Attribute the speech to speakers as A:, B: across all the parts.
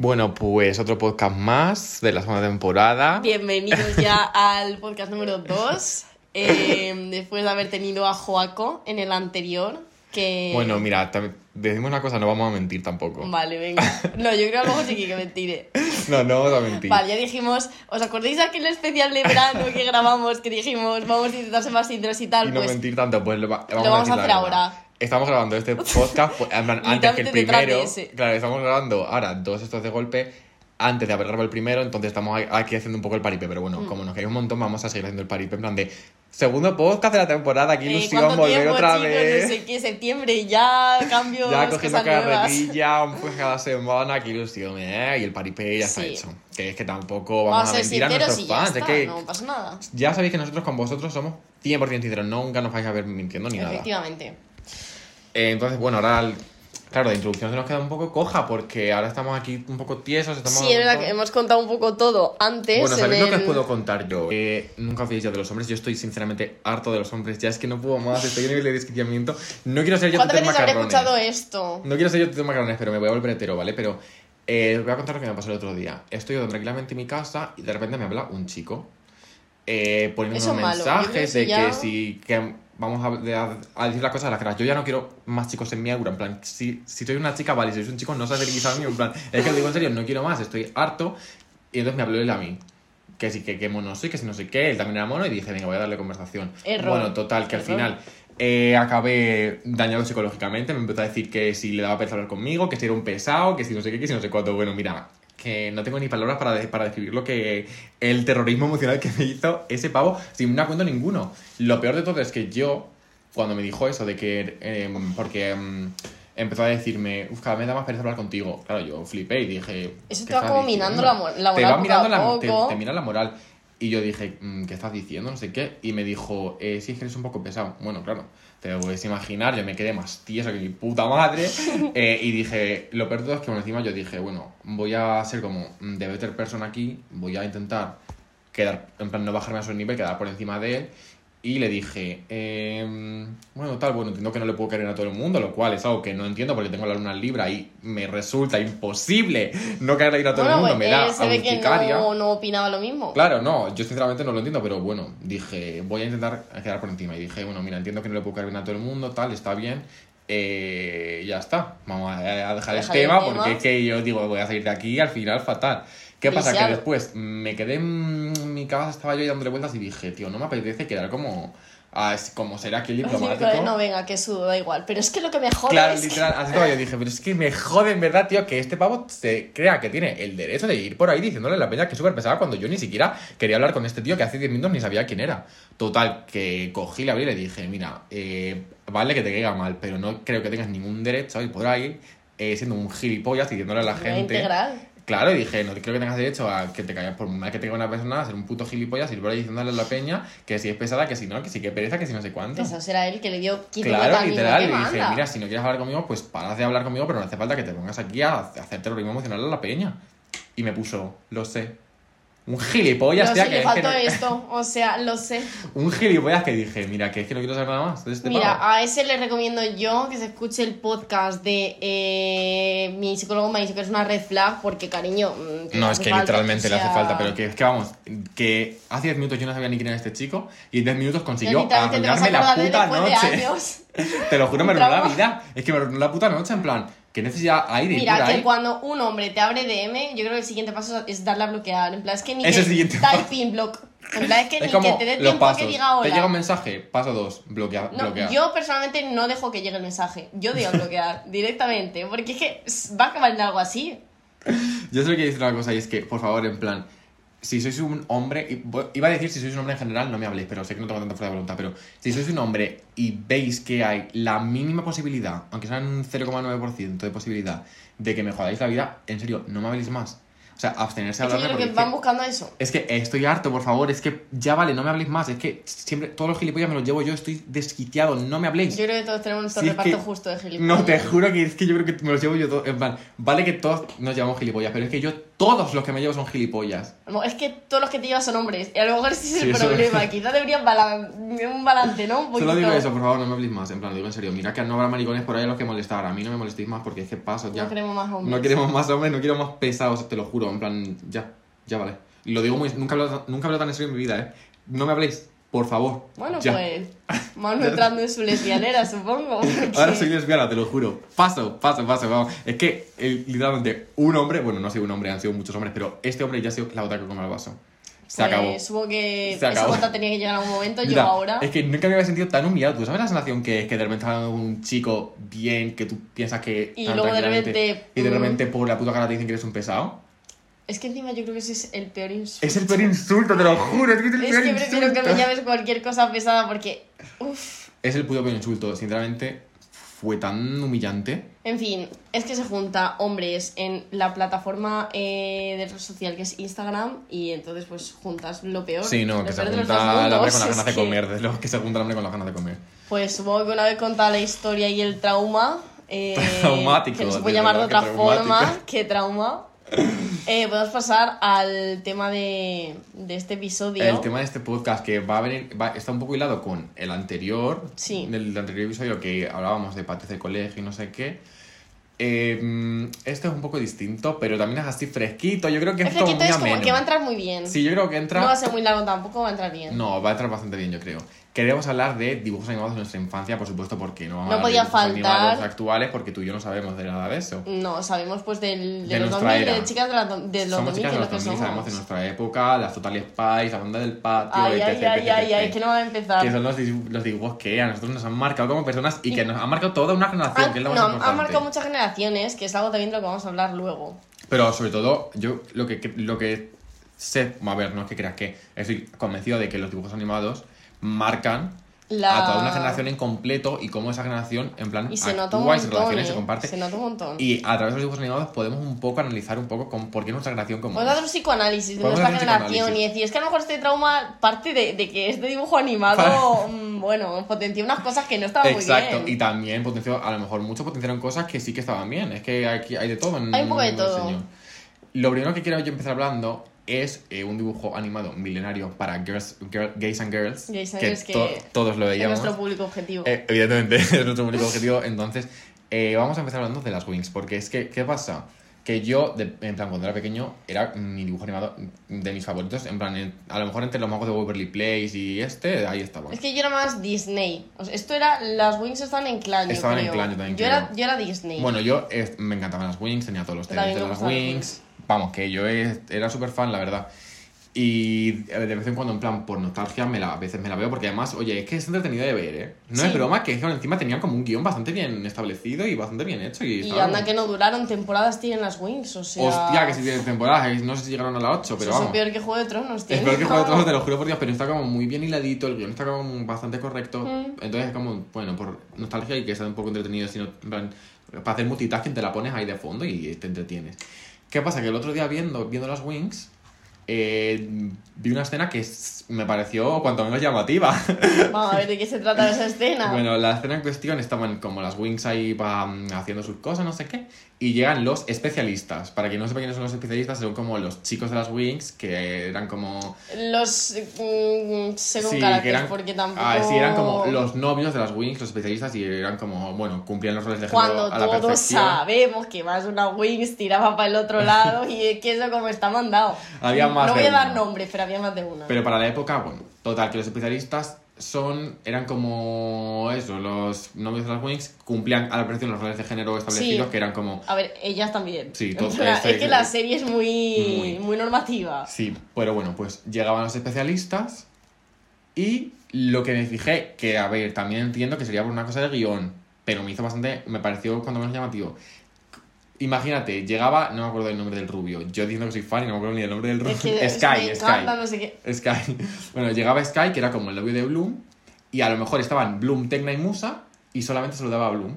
A: Bueno, pues otro podcast más de la segunda temporada.
B: Bienvenidos ya al podcast número 2. después de haber tenido a Joaco en el anterior. Que...
A: Bueno, mira, decimos una cosa, no vamos a mentir tampoco.
B: Vale, venga. No, yo creo que a mejor sí que mentiré.
A: No, no vamos a mentir.
B: Vale, ya dijimos, ¿os acordáis de aquel especial de verano que grabamos que dijimos vamos a intentar ser más sinceros y tal?
A: y no
B: pues
A: mentir tanto, pues lo, va- vamos,
B: lo vamos a
A: decir
B: hacer ahora.
A: Estamos grabando este podcast pues, antes que el primero. Claro, estamos grabando ahora dos estos de golpe antes de haber grabado el primero, entonces estamos aquí haciendo un poco el paripé. Pero
B: Mm.
A: bueno, como nos cae un montón, vamos a seguir haciendo el paripé en plan de segundo podcast de la temporada, qué
B: eh,
A: ilusión
B: ¿cuánto
A: volver
B: tiempo,
A: otra
B: chicos?
A: vez.
B: No sé qué, septiembre, ya cambios,
A: Ya cogiendo carrerilla, un pues cada semana, qué ilusión, ¿eh? Y el paripé ya está
B: Sí.
A: hecho. Que es que tampoco vamos,
B: Vamos a
A: mentir a nuestros
B: ya
A: fans.
B: está,
A: es que
B: no pasa nada.
A: ya sabéis que nosotros con vosotros somos 100% sinceros, nunca nos vais a ver mintiendo ni nada.
B: Efectivamente.
A: Eh, entonces, bueno, ahora, el- claro, de introducción se nos queda un poco coja porque ahora estamos aquí un poco tiesos. Estamos
B: Sí, es verdad que hemos contado un poco todo antes.
A: Bueno,
B: en
A: ¿sabéis lo que os puedo contar yo? Eh, nunca os ya de los hombres. Yo estoy sinceramente harto de los hombres. Ya es que no puedo más. Estoy a nivel de desquiciamiento. No quiero ser yo
B: ¿Cuántas veces habré escuchado esto?
A: No quiero ser yo Tito Macarrones, pero me voy a volver hetero, ¿vale? Pero eh, os voy a contar lo que me pasó el otro día. Estoy yo tranquilamente en mi casa y de repente me habla un chico eh, poniendo unos mensajes de
B: ya-
A: que si que vamos a, de- a- a decir las cosas a la cara. Yo ya no quiero más chicos en mi aura. En plan, si, si soy una chica, vale, si sois un chico, no os acerquéis a mí. En plan, es que lo digo en serio, no quiero más, estoy harto. Y entonces me habló él a mí. Que sí, que, que mono soy, que si no sé qué, él también era mono y dije, venga, voy a darle conversación.
B: Error.
A: Bueno, total, que al
B: Error.
A: final eh, acabé dañado psicológicamente, me empezó a decir que si le daba pereza hablar conmigo, que si era un pesado, que si no sé qué, que si no sé cuánto. Bueno, mira, que no tengo ni palabras para, de- para describir lo que el terrorismo emocional que me hizo ese pavo sin un cuento ninguno. Lo peor de todo es que yo, cuando me dijo eso de que, eh, porque em, empezó a decirme, uff, cada vez me da más pereza hablar contigo. Claro, yo flipé y dije...
B: Eso
A: "¿Qué
B: te va como
A: diciendo?".
B: minando la mo- la
A: Te
B: moral
A: va mirando la, te mira la moral. Y yo dije, "Mm, ¿qué estás diciendo? No sé qué. Y me dijo, eh, sí, es que eres un poco pesado. Bueno, claro, te lo puedes imaginar, yo me quedé más tieso que mi puta madre. Eh, y dije, lo peor de todo es que por encima yo dije, bueno, voy a ser como de better person aquí, voy a intentar quedar, en plan, no bajarme a su nivel, quedar por encima de él. Y le dije, em, bueno, tal, bueno, entiendo que no le puedo querer a todo el mundo, lo cual es algo que no entiendo porque tengo la luna libra y me resulta imposible no querer a todo el
B: Bueno,
A: mundo,
B: pues
A: me da
B: él se ve que no, no opinaba lo mismo.
A: Claro, no, yo sinceramente no lo entiendo, pero bueno, dije, voy a intentar quedar por encima. Y dije, bueno, mira, entiendo que no le puedo bien a todo el mundo, tal, está bien. Eh, ya está, vamos a dejar el
B: Dejar el
A: tema
B: tema.
A: porque es que yo digo, voy a salir de aquí al final fatal. ¿Qué pasa? Que después me quedé mi casa, estaba yo dándole vueltas y dije, tío, no me apetece quedar como, ah, es- como ser aquí el
B: que,
A: diplomático.
B: no, venga, que sudo, da igual. Pero es que lo que me jode
A: Claro,
B: es que-
A: literal, así estaba yo dije, pero es que me jode en verdad, tío, que este pavo se crea que tiene el derecho de ir por ahí diciéndole a la peña que es súper pesada cuando yo ni siquiera quería hablar con este tío que hace 10 minutos ni sabía quién era. Total, que cogí, le abrí y le dije, mira, eh, vale que te caiga mal, pero no creo que tengas ningún derecho a ir por ahí eh, siendo un gilipollas diciéndole a la gente...
B: integral.
A: Claro, y dije, no creo que tengas derecho a que te caigas por mal que tenga una persona, a ser un puto gilipollas, ir por ahí diciéndole a la peña que si es pesada, que si no, que si que pereza, que si no sé cuánto.
B: Eso será él que le dio quito
A: Claro,
B: al
A: literal. Y dije, mira, si no quieres hablar conmigo, pues paras de hablar conmigo, pero no hace falta que te pongas aquí a hacer terrorismo emocional a la peña. Y me puso, lo sé. Un gilipollas,
B: No
A: tía,
B: sé,
A: que
B: le
A: que
B: faltó esto, o sea, lo sé.
A: Un gilipollas que dije, mira, que es que no quiero saber nada más
B: Mira, a ese le recomiendo yo que se escuche el podcast de eh, mi psicólogo me ha dicho que es una red flag porque, cariño, mm,
A: No, es que
B: falta,
A: literalmente
B: o
A: le hace falta, pero que es que vamos, que hace 10 minutos yo no sabía ni quién era este chico y en 10 minutos consiguió arruinarme la puta noche.
B: de años.
A: Te lo juro, me arruinó la vida. Es que me arruinó la puta noche, en plan, que necesidad hay de ir
B: Mira,
A: por
B: que
A: ahí.
B: cuando un hombre te abre DM, yo creo que el siguiente paso es darle a bloquear. En plan, es que ni
A: Es
B: que
A: el siguiente
B: typing block. En plan, es que
A: Es
B: ni
A: como
B: que te dé tiempo a
A: pasos.
B: que diga hola.
A: Te llega un mensaje, paso 2, bloquea,
B: No,
A: bloquea.
B: yo personalmente no dejo que llegue el mensaje. Yo digo bloquear directamente. Porque es que va a acabar en algo así.
A: Yo solo quiero decir una cosa y es que, por favor, en plan, si sois un hombre, y iba a decir si sois un hombre en general, no me habléis, pero sé que no tengo tanta fuerza de voluntad, pero si sois un hombre y veis que hay la mínima posibilidad, aunque sea un 0,9% de posibilidad, de que me jodáis la vida, en serio, no me habléis más. O sea, abstenerse de
B: Es que
A: es
B: van
A: que-
B: buscando eso.
A: Es que estoy harto, por favor, es que ya vale, no me habléis más. Es que siempre todos los gilipollas me los llevo yo, estoy desquiciado, no me habléis.
B: Yo creo que todos tenemos nuestro
A: es
B: reparto
A: que-
B: justo de gilipollas.
A: No, te juro que es que yo creo que me los llevo yo todos. Vale que todos nos llevamos gilipollas, pero es que yo todos los que me llevo son gilipollas.
B: No, es que todos los que te llevas son hombres. Y a lo mejor ese es
A: Sí,
B: el problema. Quizás deberían balan- un balance, ¿no? Un
A: Solo digo eso, por favor, no me habléis más. En plan, lo digo en serio. Mira que no habrá maricones por ahí a los que molestar. A mí no me molestéis más porque es que paso ya.
B: No queremos más hombres.
A: No queremos más hombres, no quiero más pesados, te lo juro. En plan, ya, ya vale. Y lo digo muy. Nunca hablo, nunca hablo tan en serio en mi vida, ¿eh? No me habléis, por favor.
B: Bueno,
A: ya.
B: pues. Manu entrando en su lesbianera, supongo. porque-
A: Ahora soy lesbiana, te lo juro. Paso, paso, paso, vamos. Es que, eh, literalmente, un hombre, bueno, no ha sido un hombre, han sido muchos hombres, pero este hombre ya ha sido la gota que come el vaso. Se
B: Pues,
A: acabó.
B: Supongo que
A: Se
B: esa gota tenía que llegar a un momento. Yo
A: Mira,
B: ahora.
A: Es que nunca me había sentido tan humillado. ¿Tú sabes la sensación que es que de repente está un chico bien, que tú piensas que.
B: Y luego de repente,
A: Y de
B: mm.
A: repente por la puta cara te dicen que eres un pesado?
B: Es que encima yo creo que ese es el peor insulto.
A: Es el peor insulto, te lo juro. Es que es el
B: Es
A: peor
B: que prefiero que
A: insulto.
B: me llames cualquier cosa pesada porque. Uff.
A: Es el puto peor insulto. Sinceramente, fue tan humillante.
B: En fin, es que se junta hombres en la plataforma eh, de red social que es Instagram y entonces pues juntas lo peor.
A: Sí, no, que se junta el hombre
B: mundos.
A: con las ganas de
B: que,
A: comer. De los que se junta el hombre con las ganas de comer.
B: Pues supongo que una vez contada la historia y el trauma, eh,
A: Traumático,
B: que se
A: de
B: puede llamar de otra forma que trauma, eh, podemos pasar al tema de, de este episodio.
A: El tema de este podcast que va a venir, va, está un poco hilado con el anterior,
B: Sí.
A: del anterior episodio que hablábamos de patios de colegio y no sé qué. Eh, este es un poco distinto, pero también es así fresquito. Yo creo que es,
B: es
A: como
B: fresquito,
A: muy
B: es como que va a entrar muy bien.
A: Sí, yo creo que entra.
B: No va a ser muy largo tampoco, va a entrar bien.
A: No, va a entrar bastante bien, yo creo. Queremos hablar de dibujos animados de nuestra infancia, por supuesto, porque no vamos
B: No
A: a
B: podía
A: de
B: faltar.
A: actuales, porque tú y yo no sabemos de nada de eso.
B: No, sabemos pues del, de,
A: De
B: los
A: nuestra
B: 2000,
A: era.
B: de chicas de, la- de los
A: Somos
B: 2000,
A: chicas de los
B: lo
A: 2000,
B: que
A: sabemos
B: somos.
A: de nuestra época, las Total Spice, la banda del patio,
B: Ay,
A: etc,
B: ay, ay,
A: etc,
B: ay, ay,
A: etc.
B: que no va a empezar.
A: que son los, los dibujos que a nosotros nos han marcado como personas y que nos han marcado toda una generación,
B: Han-
A: que es lo
B: no,
A: más
B: han
A: importante.
B: marcado muchas generaciones, que es algo también de lo que vamos a hablar luego.
A: Pero sobre todo, yo lo que, lo que sé, a ver, no es que creas que estoy convencido de que los dibujos animados marcan
B: La-
A: a toda una generación en completo y cómo esa generación, en plan,
B: Y se nota un
A: actúa y se
B: montón,
A: relaciona y se
B: ¿eh?
A: comparte.
B: Se nota un montón.
A: Y a través de los dibujos animados podemos un poco analizar un poco con, por qué nuestra generación como
B: Podemos hacer un psicoanálisis de nuestra generación y decir, es que a lo mejor este trauma parte de, de que este dibujo animado, mm, bueno, potencia unas cosas que no estaban
A: Exacto,
B: muy
A: y
B: bien.
A: también potenció, a lo mejor mucho potenciaron cosas que sí que estaban bien. Es que aquí hay de todo en
B: Hay un poco de todo.
A: Señor. Lo primero que quiero yo empezar hablando es eh, un dibujo animado milenario para girls, girl- gays and girls.
B: Gays and
A: que,
B: girls que
A: to- todos lo
B: Es
A: veíamos.
B: nuestro público objetivo.
A: Eh, evidentemente, es nuestro público objetivo. Entonces, eh, vamos a empezar hablando de las Wings. Porque es que, ¿qué pasa? Que yo, de- en plan, cuando era pequeño, era mi dibujo animado de mis favoritos. En plan, en- a lo mejor entre los magos de Waverly Place y este, ahí estaba.
B: Es que yo era más Disney. O sea, esto era. Las Wings estaban en clan. yo
A: Estaban en
B: creo.
A: clan, yo también
B: Era,
A: creo.
B: yo era Disney.
A: Bueno, yo eh, me encantaban las Wings, tenía todos los
B: Yo
A: tenis de las Wings. Vamos, que yo era súper fan, la verdad. Y de vez en cuando, en plan, por nostalgia, me la, a veces me la veo, porque además, oye, es que es entretenido de ver, ¿eh? No
B: Sí.
A: es broma, que es encima tenían como un guion bastante bien establecido y bastante bien hecho. Y,
B: y anda
A: como-
B: que no duraron temporadas tienen las Wings, o sea.
A: Hostia, que si tienen temporadas, eh, no sé si llegaron a la 8, pero
B: eso es
A: vamos.
B: peor que Juego de Tronos, tío.
A: Es peor que Juego de Tronos, te lo juro por Dios, pero está como muy bien hiladito, el guion está como bastante correcto.
B: Mm.
A: Entonces es como, bueno, por nostalgia y que sea un poco entretenido, sino, en plan, para hacer multitasking te la pones ahí de fondo y te entretienes. ¿Qué pasa? Que el otro día viendo, viendo las Wings, eh, vi una escena que me pareció cuanto menos llamativa.
B: Vamos a ver de qué se trata esa escena.
A: Bueno, la escena en cuestión estaban como las Wings ahí van haciendo sus cosas, no sé qué, y llegan los especialistas. Para quien no sepa quiénes son los especialistas, son como los chicos de las Wings, que eran como...
B: Los. mm, según
A: Sí,
B: carácter,
A: que eran,
B: porque tampoco.
A: ah, sí, eran como los novios de las Wings, los especialistas, y eran como, bueno, cumplían los roles de género
B: Cuando
A: a la
B: todos
A: perfección.
B: sabemos que más una Wings tiraba para el otro lado y es que eso como está mandado.
A: Había más
B: No voy a dar
A: una.
B: nombres, pero había más de una.
A: Pero para la época, bueno, total, que los especialistas son, eran como eso, los novios de las Wings cumplían a la perfección los roles de género establecidos,
B: Sí.
A: que eran como...
B: A ver, ellas también.
A: Sí, todo-
B: O sea,
A: este-
B: es que la serie es muy,
A: Muy.
B: muy normativa.
A: Sí, pero bueno, pues llegaban los especialistas y lo que me fijé, que a ver, también entiendo que sería por una cosa de guion, pero me hizo bastante, me pareció cuando menos llamativo. Imagínate, llegaba, no me acuerdo del nombre del rubio, yo diciendo que soy fan y no me acuerdo ni del nombre del rubio.
B: Es que
A: Sky, Sky.
B: encanta, no sé qué.
A: Sky. Bueno, llegaba Sky, que era como el novio de Bloom, y a lo mejor estaban Bloom, Tecna y Musa, y solamente saludaba a Bloom.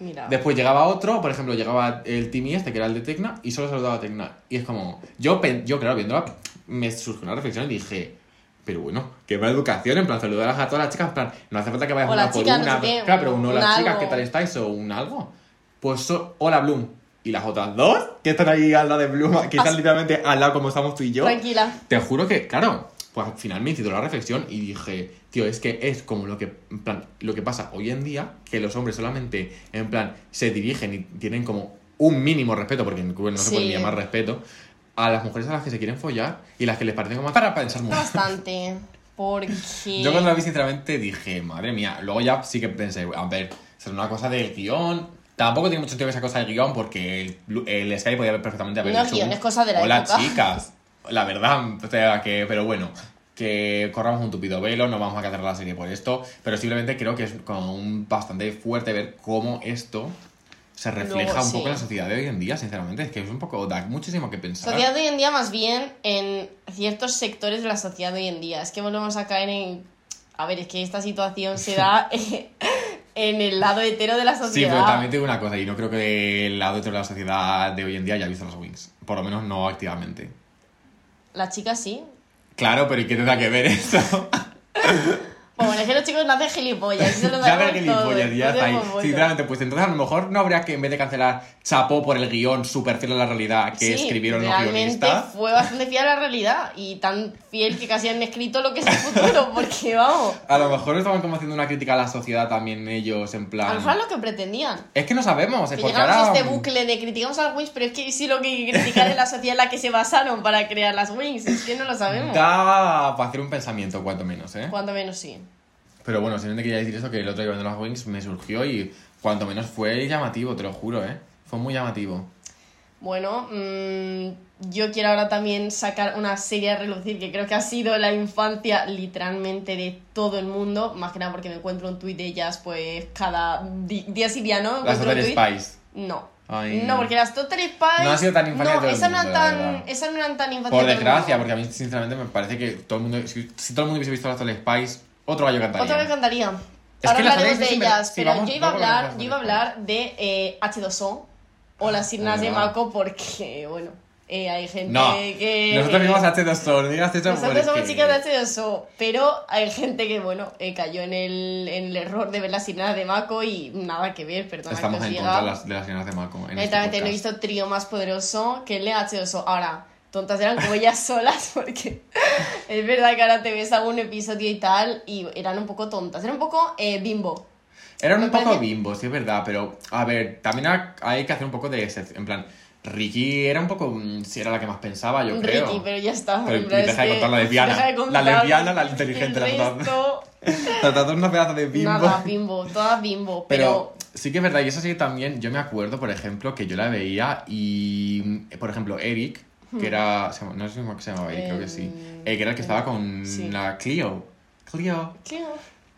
B: Mira.
A: Después llegaba otro, por ejemplo, llegaba el Timmy este, que era el de Tecna, y solo saludaba a Tecna. Y es como, yo, yo claro, viéndola, me surgió una reflexión y dije, pero bueno, qué buena educación, en plan, saludar a todas las chicas, en plan, no hace falta que vayas una por
B: no
A: una.
B: sé qué,
A: claro, pero
B: un
A: uno, las chicas. ¿qué tal estáis? O un algo. Pues, so- hola, Bloom. Y las otras dos, que están ahí al lado de Bloom, que están literalmente al lado como estamos tú y yo.
B: Tranquila.
A: Te juro que, claro, pues al final me incitó la reflexión y dije, tío, es que es como lo que, en plan, lo que pasa hoy en día, que los hombres solamente, en plan, se dirigen y tienen como un mínimo respeto, porque en Cuba no se puede
B: Sí.
A: ni llamar respeto, a las mujeres a las que se quieren follar y las que les parecen como para pensar mucho.
B: Bastante. Porque.
A: Yo cuando la vi, sinceramente, dije, madre mía. Luego ya sí que pensé, a ver, será una cosa del guion. Tampoco tiene mucho sentido esa cosa del guion porque el, el Sky podía haber perfectamente haber
B: No
A: dicho
B: guion,
A: un,
B: es cosa de la
A: Hola,
B: época".
A: chicas. La verdad, o sea, que... Pero bueno, que corramos un tupido velo, no vamos a cancelar la serie por esto, pero simplemente creo que es como un bastante fuerte ver cómo esto se refleja
B: Luego,
A: un poco
B: sí.
A: en la sociedad de hoy en día, sinceramente. Es que es un poco... da muchísimo que pensar.
B: Sociedad de hoy en día, más bien en ciertos sectores de la sociedad de hoy en día. Es que volvemos a caer en. A ver, es que esta situación se da en el lado hetero de la
A: Sí,
B: sociedad.
A: pero también te digo una cosa, y no creo que el lado de la sociedad de hoy en día haya visto las Wings. Por lo menos no activamente.
B: La chica sí.
A: Claro, pero ¿y qué tendrá que ver eso?
B: Es que los chicos no hacen gilipollas. Eso lo
A: ya
B: todos,
A: gilipollas, ya
B: no
A: está ahí. Sinceramente, pues entonces a lo mejor no habría que, en vez de cancelar Chapo por el guion súper fiel a la realidad que
B: Sí,
A: escribieron los guionistas.
B: fue bastante fiel a la realidad y tan fiel que casi han escrito lo que es el futuro, porque vamos,
A: A lo mejor estaban como haciendo una crítica a la sociedad también ellos, en
B: a
A: plan...
B: lo mejor lo que pretendían.
A: Es que no sabemos, es
B: Que
A: porque
B: llegamos
A: ahora...
B: a este bucle de criticamos a las Wings, pero es que sí lo que criticar es la sociedad en la que se basaron para crear las Wings, es que no lo sabemos.
A: Da para hacer un pensamiento, cuanto menos, ¿eh?
B: Cuanto menos sí.
A: Pero bueno, simplemente quería decir eso, que el otro día viendo las Wings me surgió y cuanto menos fue llamativo, te lo juro, ¿eh? Fue muy llamativo.
B: Bueno, mm, yo quiero ahora también sacar una serie a relucir que creo que ha sido la infancia literalmente de todo el mundo, más que nada porque me encuentro un tuit de ellas pues cada día sí día, ¿no?
A: Las Total. Spice.
B: No.
A: Ay.
B: No, porque las Total Spice...
A: No ha sido tan infancia de
B: No,
A: todo el
B: esas no
A: mundo, la
B: tan, esas no eran tan infancia
A: Por
B: de el
A: desgracia, porque a mí sinceramente me parece que todo el mundo, si, si todo el mundo hubiese visto las Total Spice, otro gallo cantaría.
B: Otra vez cantaría.
A: Es
B: Ahora hablaremos de ellas,
A: sí,
B: pero
A: vamos-
B: yo iba a
A: luego
B: hablar, yo iba a
A: de
B: hablar de eh, H2O o las Sirnas de
A: Ah.
B: Mako porque, bueno, eh, hay gente
A: No,
B: que...
A: nosotros vimos H2O, no digas eso
B: Nosotros somos
A: porque-
B: chicas de H2O, pero hay gente que, bueno, eh, cayó en el, en el error de ver las Sirnas de Mako y nada que ver, perdona
A: Estamos
B: que os
A: en
B: diga.
A: contra de las, de llenas de Mako. En este
B: Directamente no he visto trío más poderoso que el de H2O. Ahora, tontas eran como ellas solas, porque es verdad que ahora te ves algún episodio y tal, y eran un poco tontas. Era un poco eh, bimbo.
A: Eran
B: Me
A: un poco bimbo, sí es verdad, pero a ver, también ha- hay que hacer un poco de excepción. En plan, Ricky era un poco. mm, Si era la que más pensaba, yo creo.
B: Ricky, pero ya está.
A: Pero deja
B: es
A: de
B: que-
A: contar la lesbiana.
B: deja de
A: La lesbiana, la inteligente,
B: el
A: dos.
B: resto,
A: Las dos unos pedazos de bimbo.
B: Nada, bimbo, todas bimbo.
A: Pero
B: Pero,
A: sí que es verdad, y eso sí también, yo me acuerdo, por ejemplo, que yo la veía y, mm, por ejemplo, Eric, que era, se llama- no sé cómo se llamaba Eric, creo que sí,
B: Em,
A: eh, que era el que estaba con
B: sí.
A: la Clio. Clio.
B: Tío,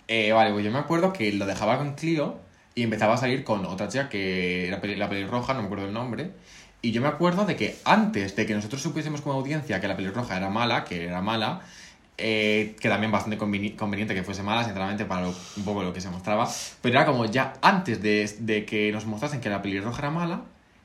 A: Eh, vale, pues yo me acuerdo que lo dejaba con Clio y empezaba a salir con otra chica que era la pelirroja, no me acuerdo el nombre. Y yo me acuerdo de que antes de que nosotros supiésemos como audiencia que la pelirroja era mala, que era mala, eh, que también bastante conveni- conveniente que fuese mala, sinceramente, para lo- un poco lo que se mostraba, pero era como ya antes de, de que nos mostrasen que la pelirroja era mala,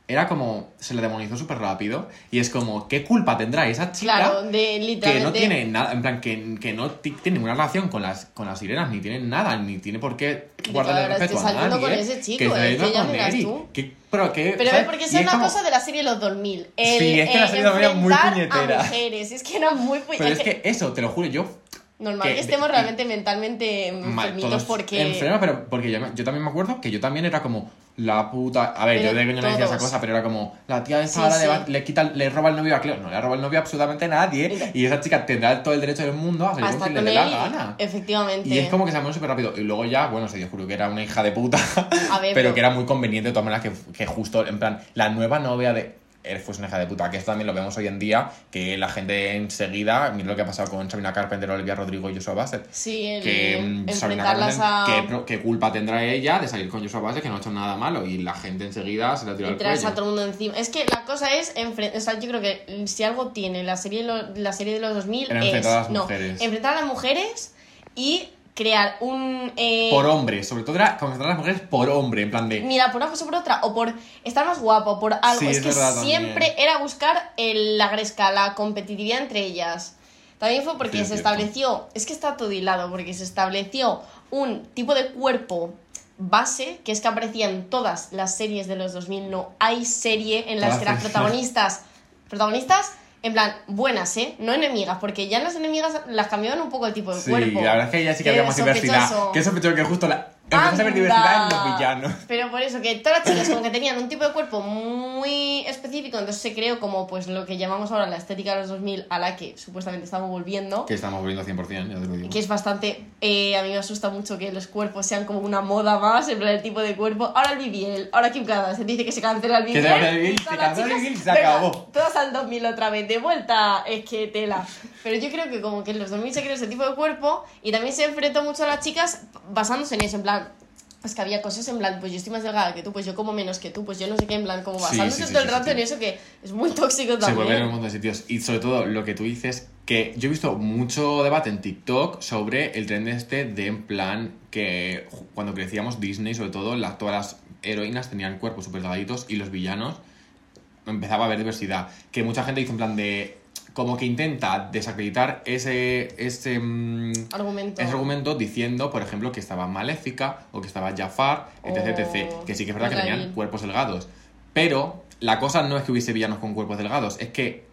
A: era como se le demonizó súper rápido y es como, ¿qué culpa tendrá esa chica?
B: claro, de
A: que no tiene nada, en plan, que, que no ti- tiene ninguna relación con las, con las sirenas, ni tiene nada, ni tiene por qué guardarle
B: ahora
A: respeto a nadie.
B: con ese chico,
A: que
B: eh, que ya
A: con Eric.
B: tú.
A: Que- pero que,
B: Pero
A: ¿sabes?
B: es porque es una
A: como-
B: cosa de la serie los 2000. El,
A: Sí, es que la serie los 2000 era muy puñetera.
B: A mujeres, es que era muy pu-
A: Pero es que eso, te lo juro, yo
B: Normal
A: que-
B: que, estemos
A: de-
B: realmente mentalmente enfermitos porque...
A: enfermos, pero porque yo, yo también me acuerdo que yo también era como la puta. A ver,
B: Pero
A: yo de pequeño no decía esa cosa, pero era como la tía esa
B: Sí,
A: ahora
B: sí.
A: le, quita, le roba el novio a Cleo. No le roba el novio a absolutamente nadie. Y esa chica tendrá todo el derecho del mundo a salir con quien le dé la gana.
B: efectivamente.
A: Y es como que se amó súper rápido. Y luego ya, bueno, se descubrió que era una hija de puta.
B: A ver,
A: pero
B: pero-
A: que era muy conveniente de todas maneras que, que justo, en plan, la nueva novia de. Fue una hija de puta, que esto también lo vemos hoy en día, que la gente enseguida, mira lo que ha pasado con Sabrina Carpenter, Olivia Rodrigo y Joshua Bassett,
B: Sí, el
A: que mm,
B: enfrentarlas
A: Carpenter,
B: a...
A: ¿qué, culpa tendrá ella de salir con Joshua Bassett que no ha hecho nada malo? Y la gente enseguida se la tiró
B: y
A: al
B: traerse a
A: cuello.
B: todo el mundo encima. Es que la cosa es, enfren- o sea, yo creo que si algo tiene la serie, de lo- la serie de los 2000
A: Era
B: es
A: enfrentar a las
B: no,
A: mujeres.
B: enfrentar a las mujeres y crear un... eh,
A: Por hombre, sobre todo era concentrar a las mujeres por hombre, en plan de.
B: Mira, por una cosa por otra, o por estar más guapo, o por algo.
A: Sí,
B: es,
A: es
B: que
A: también.
B: siempre era buscar el- la gresca, la competitividad entre ellas. También fue porque
A: Sí,
B: se estableció, es que está todo hilado, porque se estableció un tipo de cuerpo base, que es que aparecía en todas las series de los 2000, no hay serie en las que las- protagonistas, protagonistas, en plan, buenas, ¿eh? No enemigas, porque ya en las enemigas las cambiaban un poco el tipo de
A: Sí,
B: cuerpo.
A: la verdad es que ya sí que había más diversidad. Que sospechoso que justo la. Empezó a haber diversidad en los villanos.
B: Pero por eso, que todas las chicas como que tenían un tipo de cuerpo muy específico, entonces se creó como pues lo que llamamos ahora la estética de los 2000 a la que supuestamente estamos volviendo.
A: Que estamos volviendo 100%, ya te lo digo.
B: Que es bastante... eh, a mí me asusta mucho que los cuerpos sean como una moda más, en plan el tipo de cuerpo. Ahora el BBL, ahora Kim Kardashian dice que se cancela el BBL.
A: Que se cancela el BBL, se se
B: venga,
A: acabó.
B: Todas al 2000 otra vez, de vuelta, es que tela. Pero yo creo que como que en los 2000 se creó ese tipo de cuerpo y también se enfrentó mucho a las chicas basándose en eso, en plan... Es que había cosas en plan, pues yo estoy más delgada que tú, pues yo como menos que tú, pues yo no sé qué, en plan, como basándose
A: sí, sí,
B: todo el rato en eso que es muy tóxico
A: Se
B: también.
A: vuelven en un montón de sitios. Y sobre todo lo que tú dices, que yo he visto mucho debate en TikTok sobre el tren este de en plan que cuando crecíamos Disney, sobre todo, la- todas las heroínas tenían cuerpos súper delgaditos y los villanos empezaba a haber diversidad. Que mucha gente dice en plan de como que intenta desacreditar ese, ese, mm,
B: Argumento.
A: ese argumento diciendo, por ejemplo, que estaba Maléfica o que estaba Jafar, etc,
B: O
A: etc. Que sí que es verdad que
B: Aladdin.
A: tenían cuerpos delgados. Pero la cosa no es que hubiese villanos con cuerpos delgados, es que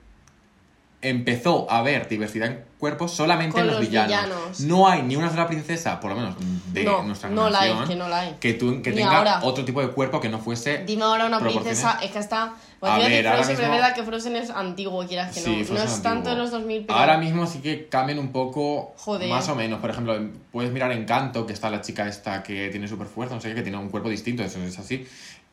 A: empezó a haber diversidad en cuerpos solamente
B: Con
A: en los,
B: los
A: villanos.
B: villanos.
A: No hay ni una sola princesa, por lo menos de
B: no,
A: nuestra
B: no la hay, que no la hay.
A: que, tú- que tenga
B: ahora.
A: otro tipo de cuerpo que no fuese
B: Dime ahora una princesa, es que está... Pues
A: A ver, ahora
B: Frozen, pero es
A: mismo-
B: verdad que Frozen es antiguo, quieras que no.
A: Sí,
B: no es tanto de los 2000, pero...
A: Ahora mismo sí que cambian un poco,
B: Joder.
A: más o menos. Por ejemplo, puedes mirar Encanto, que está la chica esta que tiene super fuerza, no sé qué, que tiene un cuerpo distinto, eso es así.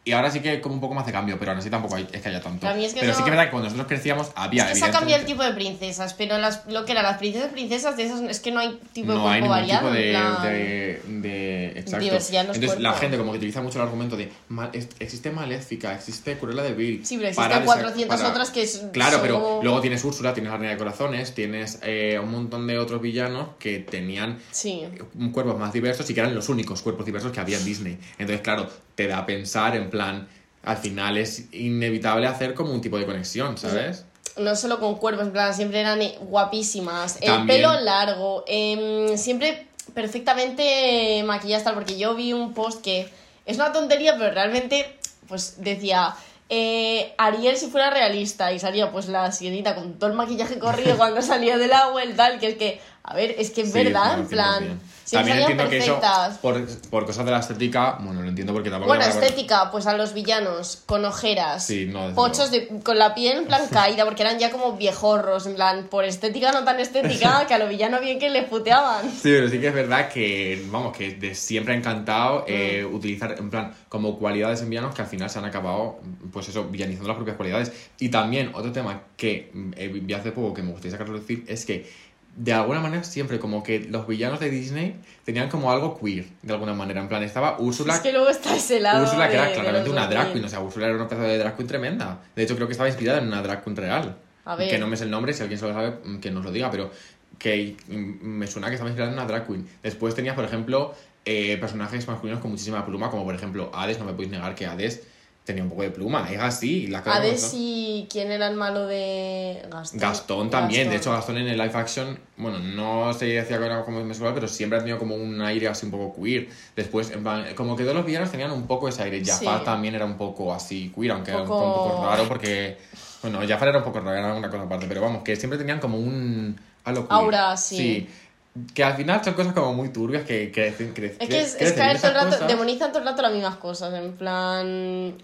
A: Y ahora sí que como un poco más de cambio, pero ahora sí tampoco hay, es que haya tanto.
B: A mí es que
A: pero sí que es verdad que cuando nosotros crecíamos había,
B: Es que se ha cambiado el tipo de princesas, pero las, lo que eran las princesas princesas de esas es que no hay tipo de
A: no hay
B: cuerpo
A: ningún
B: variado.
A: tipo de,
B: plan-
A: de, de- exacto.
B: Diversidad en los
A: Entonces la gente como que utiliza mucho el argumento de "Mal- es- existe Maléfica, existe Cruella de Vil.
B: Sí, pero existen
A: desa-
B: 400
A: para-
B: otras que es-
A: Claro, pero luego tienes Úrsula, tienes la Reina de Corazones, tienes eh, un montón de otros villanos que tenían
B: Sí.
A: cuerpos más diversos y que eran los únicos cuerpos diversos que había en Disney. Entonces, claro, te da a pensar en plan, al final es inevitable hacer como un tipo de conexión, ¿sabes?
B: no solo con cuerpos, en plan, siempre eran guapísimas. El
A: También.
B: pelo largo, em, siempre perfectamente maquilladas tal, porque yo vi un post que es una tontería, pero realmente, pues decía. eh, Ariel si fuera realista y salía pues la sirenita con todo el maquillaje corrido cuando salía del agua y tal, que es que, a ver, es que es
A: Sí,
B: verdad, en plan,
A: 100%.
B: siempre
A: También entiendo que eso, por, por cosas de la estética, bueno, lo entiendo porque tampoco...
B: Bueno, estética, pues a los villanos con ojeras,
A: Sí, no,
B: pochos de, con la piel en plan caída, porque eran ya como viejorros, en plan, por estética no tan estética, que a los villanos bien que les puteaban.
A: Sí, pero sí que es verdad que, vamos, que de siempre ha encantado eh,
B: Mm.
A: utilizar, en plan, como cualidades en villanos que al final se han acabado, pues eso, villanizando las propias cualidades. Y también, otro tema que mm, eh, vi hace poco que me gustaría sacar a relucir es que, de alguna manera, siempre como que los villanos de Disney tenían como algo queer, de alguna manera. En plan, estaba Úrsula,
B: Es que luego está ese lado.
A: Úrsula que
B: de-
A: era claramente una drag
B: 2000.
A: queen, o sea, Úrsula era una pedazo de drag queen tremenda. De hecho, creo que estaba inspirada en una drag queen real.
B: A ver.
A: Que no me sé el nombre, si alguien se lo sabe, mm, que nos lo diga, pero que mm, me suena que estaba inspirada en una drag queen. Después tenías, por ejemplo, eh, personajes masculinos con muchísima pluma, como por ejemplo Hades, no me podéis negar que Hades tenía un poco de pluma, es así. La cara
B: Hades
A: como-
B: y quién era el malo de Gastón.
A: Gastón también, de hecho
B: Gastón.
A: Gastón en el live action, bueno, no se decía que era como homosexual, pero siempre ha tenido como un aire así un poco queer. Después, en plan, como que todos los villanos tenían un poco ese aire. Jafar
B: Sí.
A: también era un poco así queer, aunque
B: Poco-
A: fue un poco raro porque, bueno, Jafar era un poco raro, era una cosa aparte, pero vamos, que siempre tenían como un queer.
B: Aura, sí.
A: Que al final son cosas como muy turbias que crecen, crecen.
B: Es que es, es caer todo el rato, demonizan todo el rato las mismas cosas, en plan.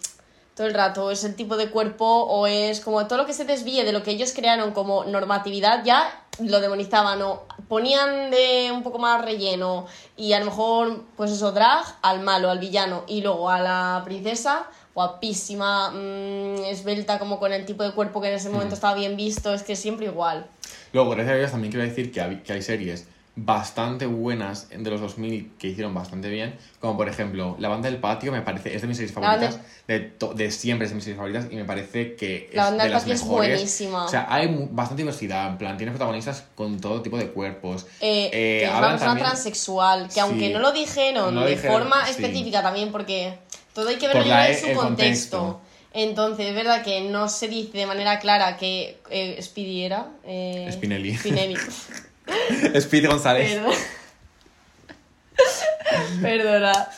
B: Todo el rato, es el tipo de cuerpo o es como todo lo que se desvíe de lo que ellos crearon como normatividad, ya lo demonizaban o ponían de un poco más relleno y a lo mejor, pues eso, drag al malo, al villano y luego a la princesa, guapísima, mm, esbelta, como con el tipo de cuerpo que en ese momento estaba bien visto, es que siempre igual.
A: Luego, gracias a Dios, también quiero decir que hay, que hay series bastante buenas de los 2000 que hicieron bastante bien, como por ejemplo La Banda del Patio, me parece, es de mis series favoritas, de, de siempre es de mis series favoritas y me parece que
B: La
A: es
B: Banda
A: de
B: del
A: las
B: Patio es
A: mejores.
B: buenísima.
A: O sea, hay bastante diversidad, en plan, tienes protagonistas con todo tipo de cuerpos.
B: Eh,
A: Eh,
B: que es una persona
A: también-
B: transexual, que aunque
A: Sí.
B: no lo dijeron
A: No
B: de
A: dijeron,
B: forma
A: sí.
B: específica también, porque todo hay que verlo en su
A: el
B: contexto.
A: contexto.
B: Entonces, es verdad que no se dice de manera clara que eh, Speedy era. eh,
A: Spinelli.
B: Spinelli.
A: Speed González.
B: Perdón. Perdona.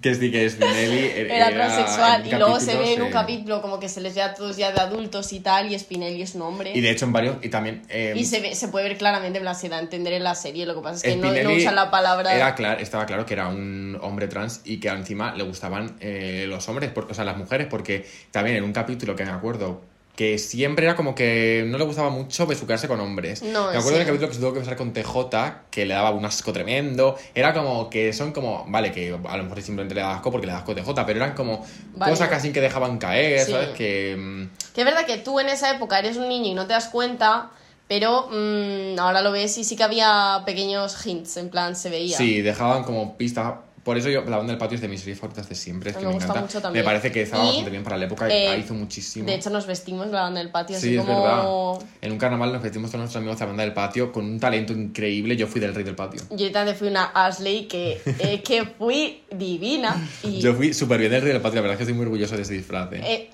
A: Que sí que Spinelli
B: Era transexual.
A: en
B: Y luego se ve en un capítulo como que se les ve a todos ya de adultos y tal, y Spinelli es un hombre.
A: Y de hecho en varios, y también... eh,
B: Y se, ve- se puede ver claramente, en plan, se da a entender en la serie. Lo que pasa es que no, no usan la palabra.
A: Era clar- estaba claro que era un hombre trans y que encima le gustaban eh, los hombres, por- o sea, las mujeres, porque también en un capítulo que me acuerdo que siempre era como que no le gustaba mucho besucarse con hombres.
B: No,
A: me acuerdo
B: sí.
A: del capítulo que se tuvo que besar con TJ, que le daba un asco tremendo. Era como que son como, vale, que a lo mejor simplemente le da asco porque le da asco TJ, pero eran como
B: Vale.
A: cosas casi que dejaban caer,
B: Sí.
A: ¿sabes? Que... mm,
B: Que es verdad que tú en esa época eres un niño y no te das cuenta, pero mm, ahora lo ves y sí que había pequeños hints, en plan, se veía.
A: Sí, dejaban como pista. Por eso yo, La Banda del Patio es de mis series favoritas de siempre. Es
B: Me
A: que me,
B: gusta
A: encanta.
B: mucho también.
A: Me parece que estaba
B: Y,
A: bastante bien para la época.
B: eh,
A: hizo muchísimo.
B: De hecho, nos vestimos la banda del patio,
A: sí,
B: así
A: es
B: como.
A: verdad. En un carnaval nos metimos todos nuestros amigos de la Banda del Patio con un talento increíble. Yo fui del Rey del Patio.
B: Yo también fui una Ashley que, eh, que fui divina. Y
A: Yo fui súper bien del Rey del Patio. La verdad es que estoy muy orgulloso de ese disfraz. ¿eh?
B: eh,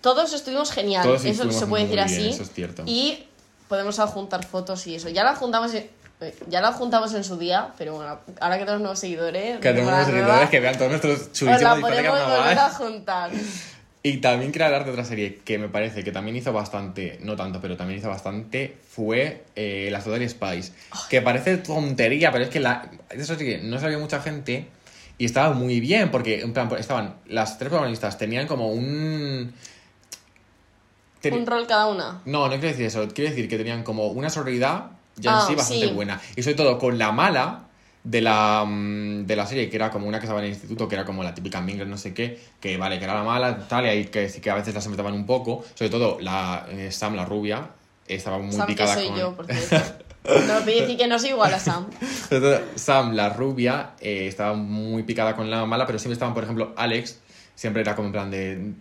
B: todos estuvimos genial,
A: Todos
B: eso se puede decir
A: bien,
B: así.
A: eso es cierto.
B: Y podemos adjuntar fotos y eso. Ya las juntamos en, ya las juntamos en su día, pero bueno, ahora que tenemos nuevos seguidores,
A: que tenemos
B: nueva,
A: seguidores que vean todos nuestros
B: os
A: chulísimos
B: la podemos volver a juntar.
A: Y también quiero hablar de otra serie que me parece que también hizo bastante, no tanto, pero también hizo bastante, fue eh, Las Totally Spies. Que parece tontería, pero es que la, eso sí que no sabía mucha gente y estaba muy bien, porque en plan, estaban, las tres protagonistas tenían como un...
B: Un rol cada una.
A: no, no quiero decir eso, quiero decir que tenían como una sororidad ya
B: Ah,
A: en sí bastante
B: sí.
A: buena. Y sobre todo con la mala de la, mm, de la serie, que era como una que estaba en el instituto, que era como la típica Mingler, no sé qué, que vale, que era la mala, tal, y ahí que sí que a veces las enfrentaban un poco. Sobre todo la eh, Sam, la rubia, estaba muy
B: Sam, que
A: picada
B: soy
A: con...
B: yo, por cierto. No me decir que no soy igual a Sam.
A: Sam, la rubia, eh, estaba muy picada con la mala, pero siempre estaban, por ejemplo, Alex, siempre era como en plan de...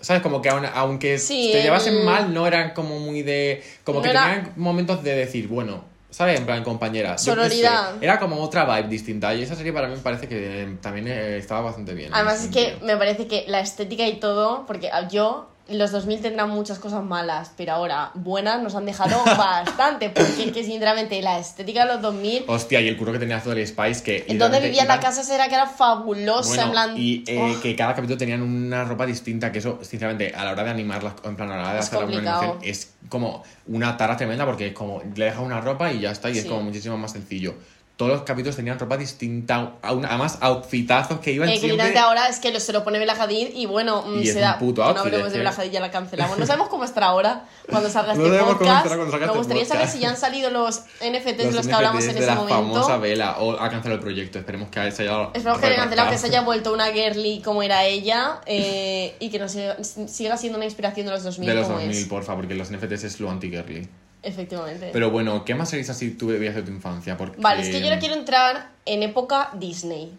A: ¿Sabes? Como que aun- aunque
B: Sí,
A: te llevasen
B: el-
A: mal, no eran como muy de... Como
B: No
A: que
B: era-
A: tenían momentos de decir, bueno, ¿sabes? En plan, compañera. yo qué sé.
B: Sororidad.
A: Era como otra vibe distinta. Y esa serie para mí me parece que eh, también eh, estaba bastante bien. en
B: Además es que me parece que la estética y todo, porque yo, los 2000 tendrán muchas cosas malas, pero ahora buenas nos han dejado bastante, porque es que sinceramente la estética de los 2000,
A: Hostia, y el curro que tenía Zoe Spice, que...
B: donde vivía la
A: iban-
B: casa será que era fabulosa,
A: Bueno,
B: en plan...
A: y eh,
B: oh,
A: que cada capítulo tenían una ropa distinta, que eso, sinceramente, a la hora de animarlas, en plan, a la hora de
B: Es
A: hacer
B: complicado.
A: animación, es como una tara tremenda porque es como, le dejas una ropa y ya está, y es como muchísimo más sencillo. Todos los capítulos tenían ropa distinta, además outfitazos que iban
B: eh, que
A: siempre...
B: literalmente ahora es que lo- se lo pone Bela Hadid y bueno, mm,
A: Y
B: se da.
A: puto
B: no
A: outfit,
B: hablemos de
A: que-
B: Bela Hadid, ya la cancelamos. No sabemos cómo estará ahora cuando salga
A: No
B: este
A: cómo
B: podcast.
A: cuando salga
B: Me
A: este
B: gustaría saber
A: podcast.
B: si ya han salido los NFTs de
A: los
B: los que hablamos en
A: NFTs
B: ese
A: de la
B: momento.
A: famosa vela, o ha cancelado el proyecto, esperemos que se haya
B: Esperamos que haya cancelado, que se haya vuelto una girly como era ella eh, y que nos siga, siendo una inspiración de los 2000
A: De los
B: como
A: 2000,
B: es.
A: porfa, porque los NFTs es lo anti-girly.
B: Efectivamente.
A: Pero bueno, ¿qué más series así tú veías de tu infancia? Porque...
B: Vale, es que yo no quiero entrar en época Disney.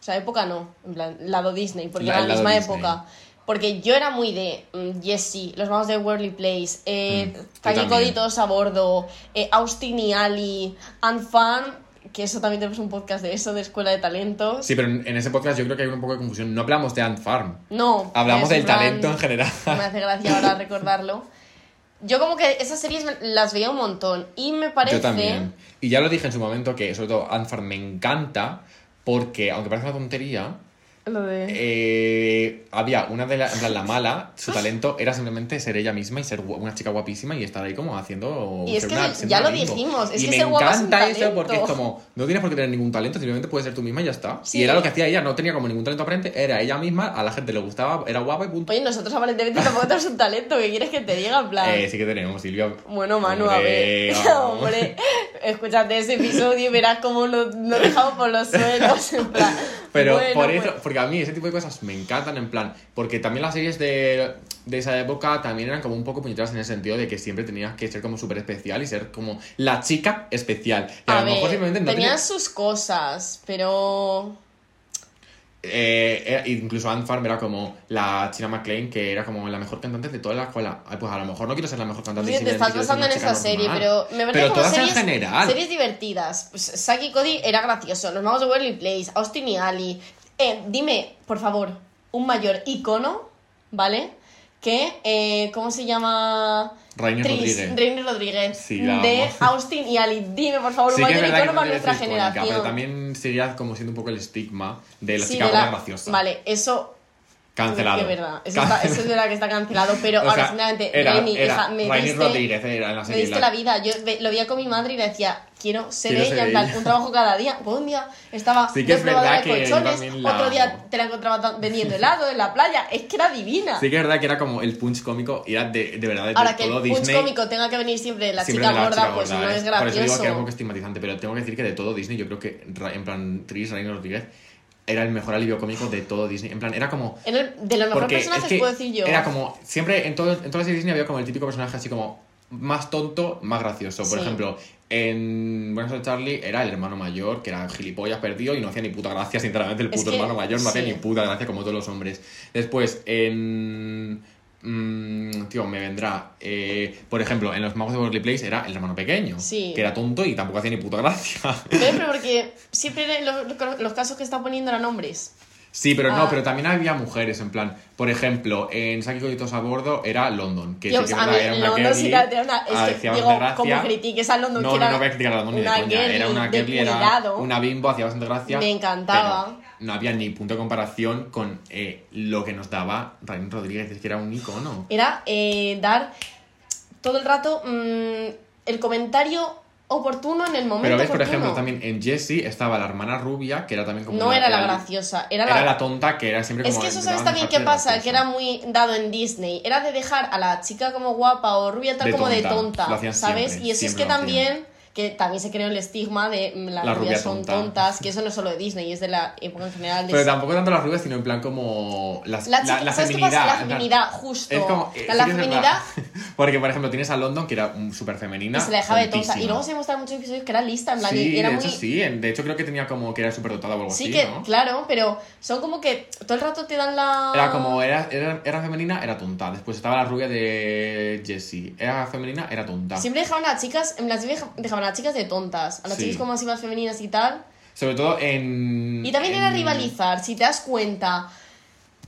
B: O sea, época no, en plan, lado Disney, porque
A: La-
B: era la misma
A: Disney.
B: época. Porque yo era muy de mm, Jessie, los vamos de Worldly Place, eh,
A: Mm, yo
B: Tiny
A: también.
B: Cody todos a bordo, eh, Austin y Ali, Anne Fan, que eso también tenemos un podcast de eso, de Escuela de Talentos.
A: Sí, pero en, en ese podcast yo creo que hay un poco de confusión. No hablamos de Ant Farm.
B: No.
A: Hablamos
B: es
A: del talento en general.
B: Me hace gracia ahora recordarlo. Yo como que esas series las veía un montón y me parece...
A: Yo también. Y ya lo dije en su momento que, sobre todo, Ant Farm me encanta porque, aunque parece una tontería,
B: Lo de...
A: eh, había una de las, en plan, la mala, su talento era simplemente ser ella misma y ser una chica guapísima y estar ahí como haciendo.
B: Y es que
A: una-
B: ya lo
A: bimbo.
B: dijimos, es
A: y
B: que
A: me
B: ser guapa es un
A: encanta eso porque es como, no tienes por qué tener ningún talento, simplemente puedes ser tú misma y ya está.
B: Sí.
A: Y era lo que hacía ella, no tenía como ningún talento aparente, era ella misma, a la gente le gustaba, era guapa y punto.
B: Oye, nosotros aparentemente tampoco tenemos un talento, ¿qué quieres que te diga? En plan...
A: Eh, sí que tenemos, Silvia.
B: Bueno, Manu, a
A: Hombre,
B: ver.
A: vamos.
B: Hombre, escúchate ese episodio y verás cómo lo, lo dejamos por los suelos. En plan,
A: Pero
B: Bueno,
A: por eso, porque a mí ese tipo de cosas me encantan, en plan, porque también las series de, de esa época también eran como un poco puñeteras en el sentido de que siempre tenías que ser como súper especial y ser como la chica especial. Y a,
B: A
A: lo mejor
B: ver,
A: simplemente no
B: tenían
A: tenía-
B: sus cosas, pero...
A: eh, era- incluso Ant Farm era como la China McClane, que era como la mejor cantante de toda la escuela. Ay, pues a lo mejor no quiero ser la mejor cantante.
B: Sí, te estás basando en esa serie, pero me parece
A: Pero
B: como
A: todas
B: series,
A: en general.
B: series divertidas. Pues Saki y Cody era gracioso, Los Magos de Waverly Place, Austin y Ali. Eh, dime, por favor, un mayor icono, ¿vale? Que, eh, ¿cómo se llama? Tris,
A: Rodríguez.
B: Rainer Rodríguez.
A: Sí,
B: de. Austin y Ali. Dime, por favor, un
A: Sí es
B: mayor icono para nuestra
A: icónica,
B: generación.
A: pero también seguía como siendo un poco el estigma de la
B: Sí,
A: chica
B: de la-
A: graciosa.
B: Vale, eso
A: Cancelado.
B: Es verdad, eso, está- eso es verdad que está cancelado, pero
A: O
B: ahora,
A: sea,
B: sinceramente,
A: era,
B: Raimi,
A: era
B: hija, me
A: Rainer
B: diste,
A: Rodríguez era en la
B: me
A: serie.
B: diste la vida. Yo lo veía con mi madre y le decía, quiero ser
A: Quiero
B: ella,
A: ser
B: en plan,
A: ella.
B: un trabajo cada día. Pues un día estaba
A: Sí que es verdad
B: de colchones,
A: la
B: otro día te la encontraba vendiendo helado en la playa. Es que era divina.
A: Sí que es verdad que era como el punch cómico y era de, de verdad de
B: Ahora que el
A: todo
B: punch
A: Disney.
B: cómico tenga que venir siempre la
A: siempre
B: chica
A: de la
B: gorda,
A: chica
B: pues
A: gorda,
B: no
A: ¿eh?
B: es
A: Por eso digo que era un
B: gracioso.
A: poco estigmatizante, pero tengo que decir que de todo Disney, yo creo que Ra- en plan Tris, Rainer Rodríguez, era el mejor alivio cómico de todo Disney. En plan, era como.
B: El- de los mejores personajes
A: es que
B: puedo decir yo.
A: Era como. Siempre en, todo, en todas las series Disney había como el típico personaje así como. Más tonto, más gracioso. Por
B: Sí.
A: ejemplo, en Buenos Aires Charlie era el hermano mayor, que era gilipollas perdido y no hacía ni puta gracia, sinceramente. El
B: Es
A: puto
B: que,
A: hermano mayor no hacía ni puta gracia como todos los hombres. Después, en. Mm, tío, me vendrá. eh, por ejemplo, en Los Magos de Worldly Place era el hermano pequeño,
B: Sí.
A: que era tonto y tampoco hacía ni puta gracia.
B: ¿Ves? Pero porque siempre los, los- los casos que está poniendo eran hombres.
A: Sí, pero no,
B: Ah.
A: pero también había mujeres, en plan, por ejemplo, en Saki Coditos a bordo era London, que
B: Tío,
A: sí que es
B: a
A: verdad,
B: mí
A: era una
B: London sí era- una- es
A: ah,
B: que, digo,
A: bastante
B: como critiques a London,
A: No,
B: que
A: no,
B: era
A: no voy a criticar a London ni de coña, era una girly, era una bimbo, hacía bastante gracia.
B: Me encantaba.
A: pero no había ni punto de comparación con eh, lo que nos daba Rain Rodríguez, es que era un icono.
B: Era eh, dar todo el rato mm, el comentario oportuno en el momento
A: Pero ves, por
B: oportuno.
A: ejemplo, también en Jessie estaba la hermana rubia, que era también como...
B: No era la graciosa, era la...
A: Era la tonta, que era siempre
B: Es
A: como...
B: que eso sabes también qué pasa, que era muy dado en Disney. Era de dejar a la chica como guapa o rubia tal
A: De
B: como de
A: tonta.
B: tonta,
A: Lo hacían
B: ¿sabes?
A: siempre,
B: y eso es que también, que también se creó el estigma de mm, las
A: La
B: rubias
A: rubia
B: son
A: tonta.
B: tontas, que eso no es solo de Disney, es de la época en general. De
A: Pero tampoco tanto las rubias, sino en plan como... Las,
B: la,
A: la,
B: chica,
A: la
B: ¿sabes qué
A: feminidad.
B: pasa? La feminidad, justo.
A: Es como, eh,
B: la,
A: sí
B: la feminidad.
A: Porque, por ejemplo, tienes a London, que era súper femenina.
B: que se la dejaba de tonta. Y luego se demostraron muchos episodios que era lista, en plan,
A: Sí,
B: y era
A: de
B: muy...
A: hecho sí. De hecho creo que tenía como que era súper dotada o algo
B: Sí
A: así,
B: que,
A: ¿no?
B: claro, pero son como que todo el rato te dan la...
A: Era como, era, era, era femenina, era tonta. Después estaba la rubia de Jessie. Era femenina, era tonta.
B: Siempre dejaban a chicas, en plan, siempre dejaban a chicas de tontas, a las
A: Sí.
B: chicas como así más femeninas y tal.
A: Sobre todo en...
B: Y también era
A: en-
B: rivalizar, si te das cuenta.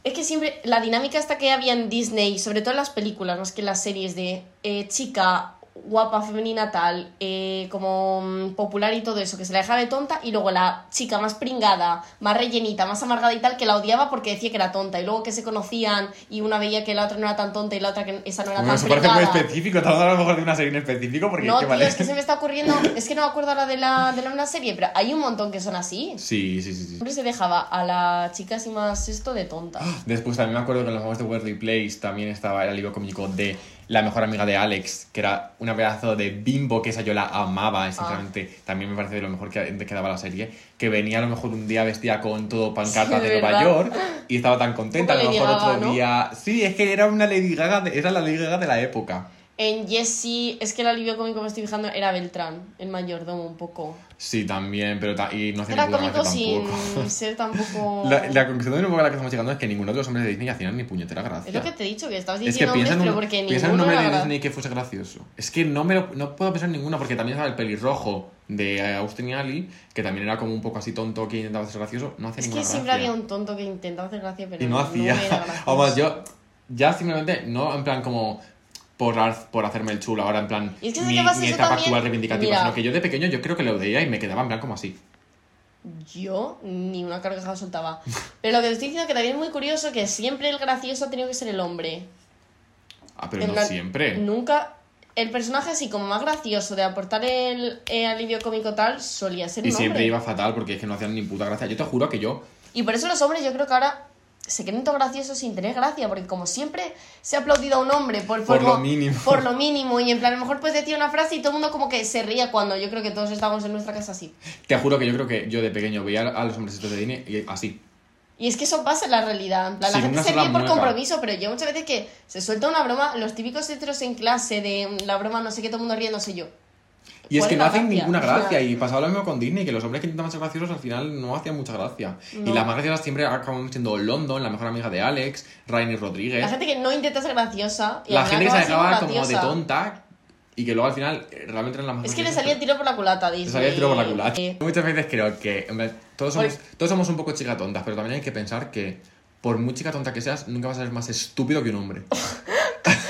B: Es que siempre la dinámica esta que había en Disney, sobre todo en las películas, más que en las series de eh, chica guapa, femenina, tal, eh, como mm, popular y todo eso, que se la dejaba de tonta, y luego la chica más pringada, más rellenita, más amargada y tal, que la odiaba porque decía que era tonta, y luego que se conocían y una veía que la otra no era tan tonta y la otra que esa no era
A: Bueno,
B: tan
A: eso parece muy
B: pringada.
A: específico. Estamos hablando a lo mejor de una serie en específico porque
B: No, tío,
A: vale.
B: es que se me está ocurriendo, es que no me acuerdo ahora de la, de la una serie, pero hay un montón que son así.
A: Sí, sí, sí, sí.
B: Siempre se dejaba a la chica así más esto de tonta.
A: Después también me acuerdo que en los juegos de Worldly Place también estaba el alivio cómico de la mejor amiga de Alex, que era una pedazo de bimbo que esa yo la amaba, y sinceramente también me parece de lo mejor que, que daba la serie, que venía a lo mejor un día vestida con todo pancartas
B: Sí,
A: de Nueva. York y estaba tan contenta, a lo mejor otro día... Sí, es que era una Lady Gaga, de- era la Lady Gaga de la época.
B: En Jessie, es que el alivio cómico que me estoy fijando era Beltrán, el mayordomo un poco.
A: Sí, también, pero ta- y no hacía
B: Era cómico
A: gracia
B: sin
A: tampoco.
B: ser tampoco...
A: La, la conclusión de un poco a la que estamos llegando es que ninguno de los hombres de Disney hacían ni puñetera gracia.
B: Es lo que te he dicho, que estabas
A: Es que
B: diciendo
A: piensa
B: hombres,
A: en un,
B: pero porque
A: piensa en un
B: ninguno era
A: de
B: gra-
A: Disney que fuese gracioso. Es que no, me lo- no puedo pensar en ninguno porque también estaba el pelirrojo de eh, Austin y Ali, que también era como un poco así tonto que intentaba ser gracioso. No hacía
B: Es que siempre
A: gracia.
B: había un tonto que intentaba hacer gracia, pero
A: Y no hacía.
B: era gracioso.
A: Vamos, yo ya simplemente, no en plan como por, por hacerme el chulo, ahora en plan
B: Y es que ¿sabes
A: mi, mi etapa actual reivindicativa,
B: Mira.
A: sino que yo de pequeño yo creo que lo veía y me quedaba en plan como así.
B: Yo ni una carcajada soltaba. Pero lo que te estoy diciendo que también es muy curioso que siempre el gracioso ha tenido que ser el hombre.
A: Ah, pero
B: En
A: no
B: plan,
A: siempre.
B: Nunca. El personaje así como más gracioso de aportar el, alivio cómico tal solía ser
A: Y
B: un
A: siempre
B: hombre.
A: iba fatal porque es que no hacían ni puta gracia. Yo te juro que yo
B: Y por eso los hombres yo creo que ahora se creen todo graciosos sin tener gracia, porque como siempre se ha aplaudido a un hombre por,
A: Por lo mínimo.
B: Por lo mínimo, y en plan, a lo mejor puedes decir una frase y todo el mundo como que se ría cuando yo creo que todos estamos en nuestra casa así.
A: Te juro que yo creo que yo de pequeño veía a los hombrecitos de Disney y así.
B: Y es que eso pasa en la realidad. En plan, la gente se ríe por
A: mueca.
B: compromiso, pero yo muchas veces que se suelta una broma, los típicos heteros en clase de la broma, no sé qué, todo el mundo riendo, soy yo.
A: Y es
B: ¿Cuál
A: que no hacen
B: gracia?
A: ninguna
B: O sea,
A: gracia. Y pasaba lo mismo con Disney, que los hombres que intentaban ser graciosos al final no hacían mucha gracia.
B: No.
A: Y las más graciosas siempre acaban siendo London, la mejor amiga de Alex, Rainy Rodríguez.
B: La gente que no intenta ser graciosa y
A: La gente que se
B: acaba
A: dejaba como de tonta y que luego al final eh, realmente eran las más
B: Es que le salía el tiro por la culata Disney.
A: le salía el tiro por la culata.
B: Eh,
A: Muchas veces creo que todos, somos, todos somos un poco chica tontas, pero también hay que pensar que por muy chica tonta que seas, nunca vas a ser más estúpido que un hombre.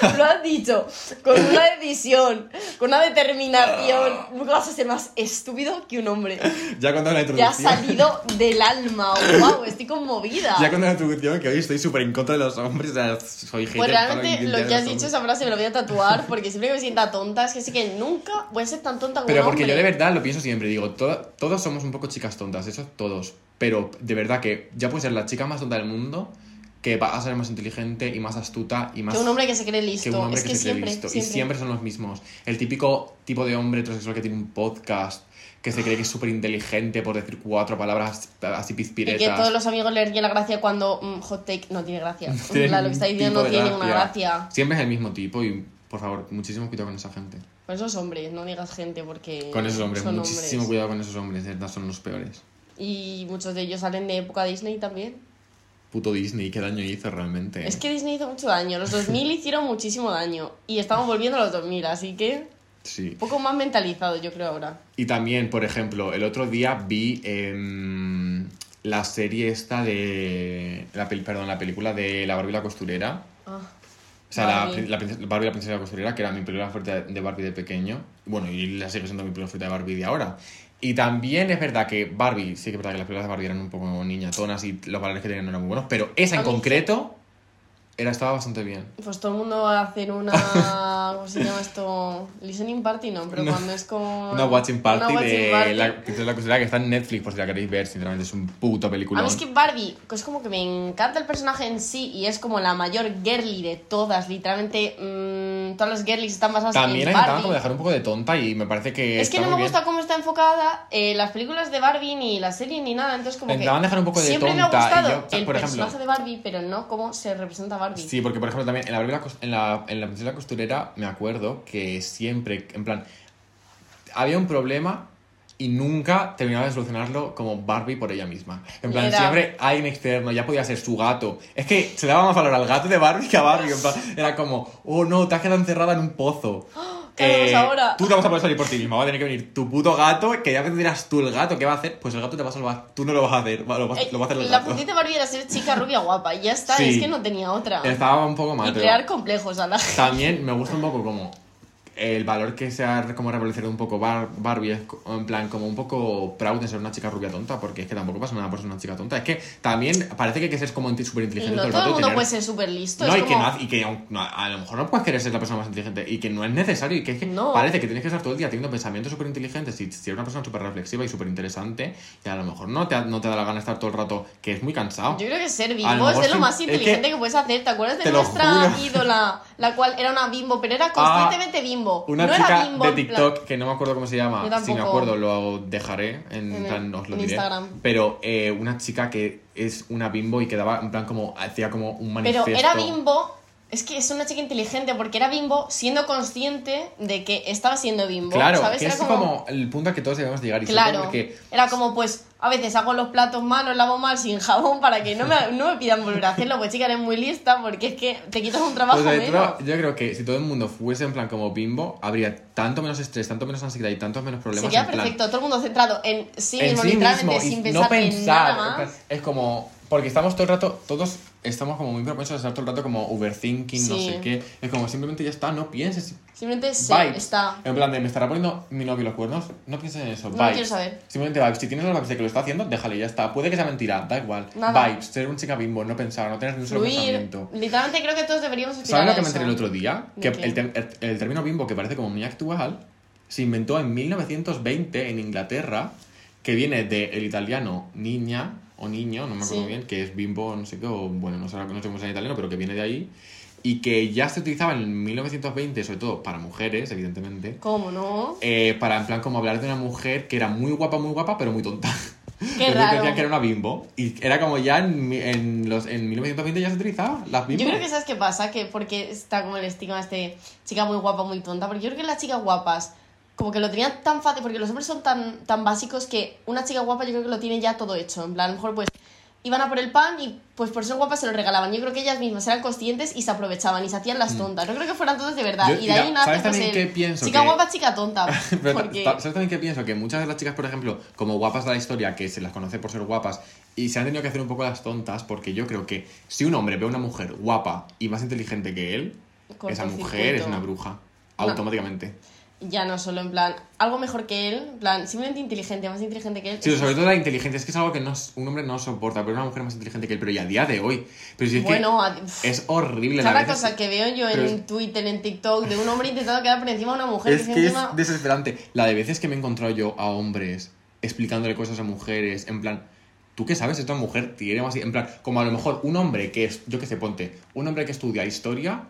B: Lo has dicho, con una decisión, con una determinación. Nunca vas a ser más estúpido que un hombre.
A: ya cuando la
B: Te ha
A: introducción...
B: salido del alma. ¡Wow! Estoy conmovida.
A: Ya con la introducción que hoy estoy súper en contra de los hombres, o sea, soy hater.
B: Pues realmente lo que has dicho, esa frase me lo voy a tatuar porque siempre que me sienta tonta es que sé que nunca voy a ser tan tonta como
A: Pero
B: un
A: porque yo
B: hombre.
A: de verdad lo pienso siempre, digo, to- todos somos un poco chicas tontas, eso todos. Pero de verdad que ya puedes ser la chica más tonta del mundo, que va a ser más inteligente y más astuta y más...
B: Que un hombre que se cree
A: que
B: listo.
A: un hombre
B: es
A: que,
B: que,
A: se cree
B: siempre,
A: listo.
B: siempre.
A: Y siempre son los mismos. El típico tipo de hombre heterosexual que tiene un podcast, que se cree que es súper inteligente por decir cuatro palabras así
B: Y
A: pizpiretas.
B: que todos los amigos le ríen la gracia cuando mm, hot take no tiene gracia.
A: tiene
B: Claro, lo que está diciendo no tiene ninguna gracia.
A: Siempre es el mismo tipo y, por favor, muchísimo cuidado con esa gente.
B: Con esos hombres, no digas gente porque.
A: Con esos hombres,
B: son
A: muchísimo
B: hombres.
A: cuidado con esos hombres, de verdad son los peores.
B: Y muchos de ellos salen de época Disney también.
A: Puto Disney, qué daño hizo realmente.
B: Es que Disney hizo mucho daño. Los 2000 hicieron muchísimo daño. Y estamos volviendo a los 2000, así que.
A: Sí.
B: Un poco más mentalizado, yo creo ahora.
A: Y también, por ejemplo, el otro día vi em, la serie esta de... La, perdón, la película de La Barbie y la costurera.
B: Ah.
A: O sea, la,
B: Barbie.
A: la princesa- Barbie la princesa de la costurera, que era mi película favorita de Barbie de pequeño. Bueno, y la sigue siendo mi película favorita de Barbie de ahora. Y también es verdad que Barbie, sí que es verdad que las películas de Barbie eran un poco niñatonas y los valores que tenían no eran muy buenos, pero esa en concreto era, estaba bastante bien.
B: Pues todo el mundo va a hacer una. ¿Cómo se llama esto? Listening party, no, pero cuando es como.
A: Una watching party
B: una watching
A: de
B: party.
A: la princesa de la que está en Netflix, por si la queréis ver, sinceramente es un puto película.
B: A mí es que Barbie, que es como que me encanta el personaje en sí y es como la mayor girly de todas, literalmente mm, todas las girlies están basadas
A: También
B: en Barbie.
A: como dejar un poco de tonta y me parece que.
B: es que no me gusta cómo está enfocada eh, las películas de Barbie ni la serie ni nada, entonces como que
A: intentaban dejar un poco de
B: siempre me ha
A: tonta y
B: gustado
A: yo,
B: el
A: por ejemplo-
B: personaje de Barbie, pero no cómo se representa Barbie.
A: Sí, porque por ejemplo también en la, en la, en la princesa de la costurera me acuerdo que siempre, en plan, había un problema y nunca terminaba de solucionarlo como Barbie por ella misma. En plan,
B: Era-
A: siempre hay un externo, ya podía ser su gato. Es que se daba más valor al gato de Barbie que a Barbie. En plan, era como, oh no, te has quedado encerrada en un pozo.
B: ¿Qué hacemos ahora?
A: Tú te vas a poder salir por ti misma, va a tener que venir tu puto gato, que ya dirás tú el gato, ¿qué va a hacer? Pues el gato te va a salvar, tú no lo vas a hacer, lo, vas-
B: Eh,
A: lo va a hacer el
B: la
A: gato.
B: puntita de Barbie era ser chica rubia guapa y ya está,
A: Sí.
B: es que no tenía otra.
A: Estaba un poco mal,
B: y
A: pero-
B: crear complejos a la gente.
A: También me gusta un poco como el valor que se ha como revolucionado un poco Bar- Barbie es en plan como un poco proud de ser una chica rubia tonta porque es que tampoco pasa nada por ser una chica tonta es que también parece que hay que ser como súper inteligente
B: no
A: todo el
B: todo el mundo
A: tener-
B: puede ser súper listo.
A: no, y que,
B: como-
A: no, y que no, a lo mejor no puedes querer ser la persona más inteligente y que no es necesario y que es que
B: No.
A: parece que tienes que estar todo el día teniendo pensamientos súper inteligentes y si eres una persona súper reflexiva y súper interesante y a lo mejor no te, no te da la gana estar todo el rato que es muy cansado
B: Yo creo que ser
A: A lo
B: bimbo es de lo más
A: es que-
B: inteligente que... puedes hacer. ¿Te acuerdas de
A: Te
B: nuestra.
A: Ah,
B: ídola, la cual era una bimbo, pero era conscientemente bimbo?
A: Una
B: no
A: chica
B: era bimbo
A: de
B: plan-
A: TikTok que no me acuerdo cómo se llama.
B: Yo
A: Si
B: tampoco.
A: me acuerdo, lo dejaré. En,
B: En
A: plan, os lo diré.
B: Instagram.
A: Pero eh, una chica que es una bimbo y que daba, en plan, como hacía como un
B: Pero
A: manifiesto.
B: era bimbo. Es que es una chica inteligente porque era bimbo siendo consciente de que estaba siendo bimbo.
A: Claro,
B: ¿sabes?
A: que
B: Era
A: es como... el punto al que todos debemos llegar. Y
B: Claro,
A: porque
B: era como pues a veces hago los platos malos, lavo mal sin jabón para que no me, no me pidan volver a hacerlo, pues chica eres muy lista porque es que te quitas un trabajo
A: Pues,
B: menos.
A: yo creo que si todo el mundo fuese en plan como bimbo, habría tanto menos estrés, tanto menos ansiedad y tantos menos problemas.
B: Sería
A: en plan,
B: perfecto, todo el mundo centrado en sí
A: en
B: mismo,
A: sí
B: literalmente,
A: mismo
B: sin
A: no
B: pensar, en
A: pensar.
B: nada más.
A: plan, Es como. Porque estamos todo el rato, todos estamos como muy propensos a estar todo el rato como overthinking, no
B: Sí.
A: sé qué. Es como simplemente ya está, no pienses.
B: Simplemente
A: Vibes.
B: está.
A: En plan de, ¿me estará poniendo mi novio los cuernos? No pienses en eso.
B: No
A: vibes.
B: quiero saber.
A: Simplemente vibes. Si tienes la vibes de que lo está haciendo, déjale, ya está. Puede que sea mentira, da igual.
B: Nada.
A: Vibes, ser un chica bimbo, no pensar, no tener ni un solo
B: Fluir.
A: pensamiento.
B: Literalmente creo que todos deberíamos
A: ¿Sabes lo que me enteré el otro día?
B: ¿De
A: Que el, el- el término bimbo, que parece como muy actual, se inventó en 1920 en Inglaterra, que viene del italiano niña o niño, no me acuerdo
B: Sí.
A: bien, que es bimbo, no sé qué, o bueno, no sé, no sé cómo llama en italiano, pero que viene de ahí. Y que ya se utilizaba en 1920, sobre todo para mujeres, evidentemente.
B: ¿Cómo no?
A: eh, para en plan como hablar de una mujer que era muy guapa, muy guapa, pero muy tonta.
B: Qué raro.
A: decían que era una bimbo. Y era como ya en, en, los, en 1920 ya se utilizaba las bimbos.
B: Yo creo que sabes qué pasa, que porque está como el estigma este chica muy guapa, muy tonta, porque yo creo que las chicas guapas como que lo tenían tan fácil, porque los hombres son tan, tan básicos que una chica guapa yo creo que lo tiene ya todo hecho, en plan, a lo mejor pues iban a por el pan y pues por ser guapas se lo regalaban. Yo creo que ellas mismas eran conscientes y se aprovechaban y se hacían las tontas. No creo que fueran todas de verdad.
A: Mm. Yo-
B: y de ahí nace
A: ¿sabes
B: pues,
A: también
B: el
A: qué pienso?
B: chica
A: Que-
B: guapa, chica tonta. Porque...
A: ¿Sabes también qué pienso? Que muchas de las chicas, por ejemplo, como guapas de la historia, que se las conoce por ser guapas, y se han tenido que hacer un poco las tontas, porque yo creo que si un hombre ve a una mujer guapa y más inteligente que él, esa mujer
B: Cortocircuito.
A: es una bruja.
B: No. Ya no solo en plan, algo mejor que él, en plan, simplemente inteligente, más inteligente que él.
A: Sí, sobre todo la inteligencia. Es que es algo que no, un hombre no soporta, pero una mujer más inteligente que él. Pero y a día de hoy. Pero si es
B: bueno, a-
A: que es horrible.
B: Cada
A: la
B: cosa que veo yo
A: pero
B: en
A: es-
B: Twitter, en TikTok, de un hombre intentando quedar por encima de una mujer
A: Es
B: que,
A: que es
B: encima...
A: desesperante. La de veces que me he encontrado yo a hombres explicándole cosas a mujeres, en plan, ¿tú qué sabes? Esta mujer tiene más... En plan, como a lo mejor un hombre que es, yo qué sé, ponte, un hombre que estudia historia,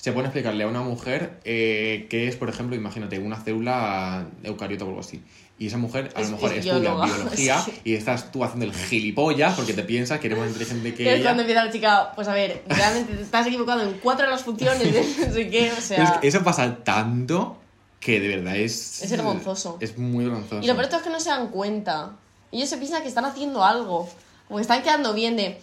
A: se pone a explicarle a una mujer eh, que es, por ejemplo, imagínate, una célula eucariota o algo así. Y esa mujer a
B: Es-
A: lo mejor
B: es
A: estudia
B: bióloga.
A: biología
B: Sí.
A: y estás tú haciendo el gilipollas porque te piensas que eres más inteligente que
B: Que es
A: ella.
B: cuando empieza la chica, pues a ver, realmente te estás equivocado en cuatro de las funciones, de no sé qué, o sea...
A: es que eso pasa tanto que de verdad es...
B: Es vergonzoso.
A: Es muy vergonzoso.
B: Y lo peor es que no se dan cuenta. Ellos se piensan que están haciendo algo, o que están quedando bien de...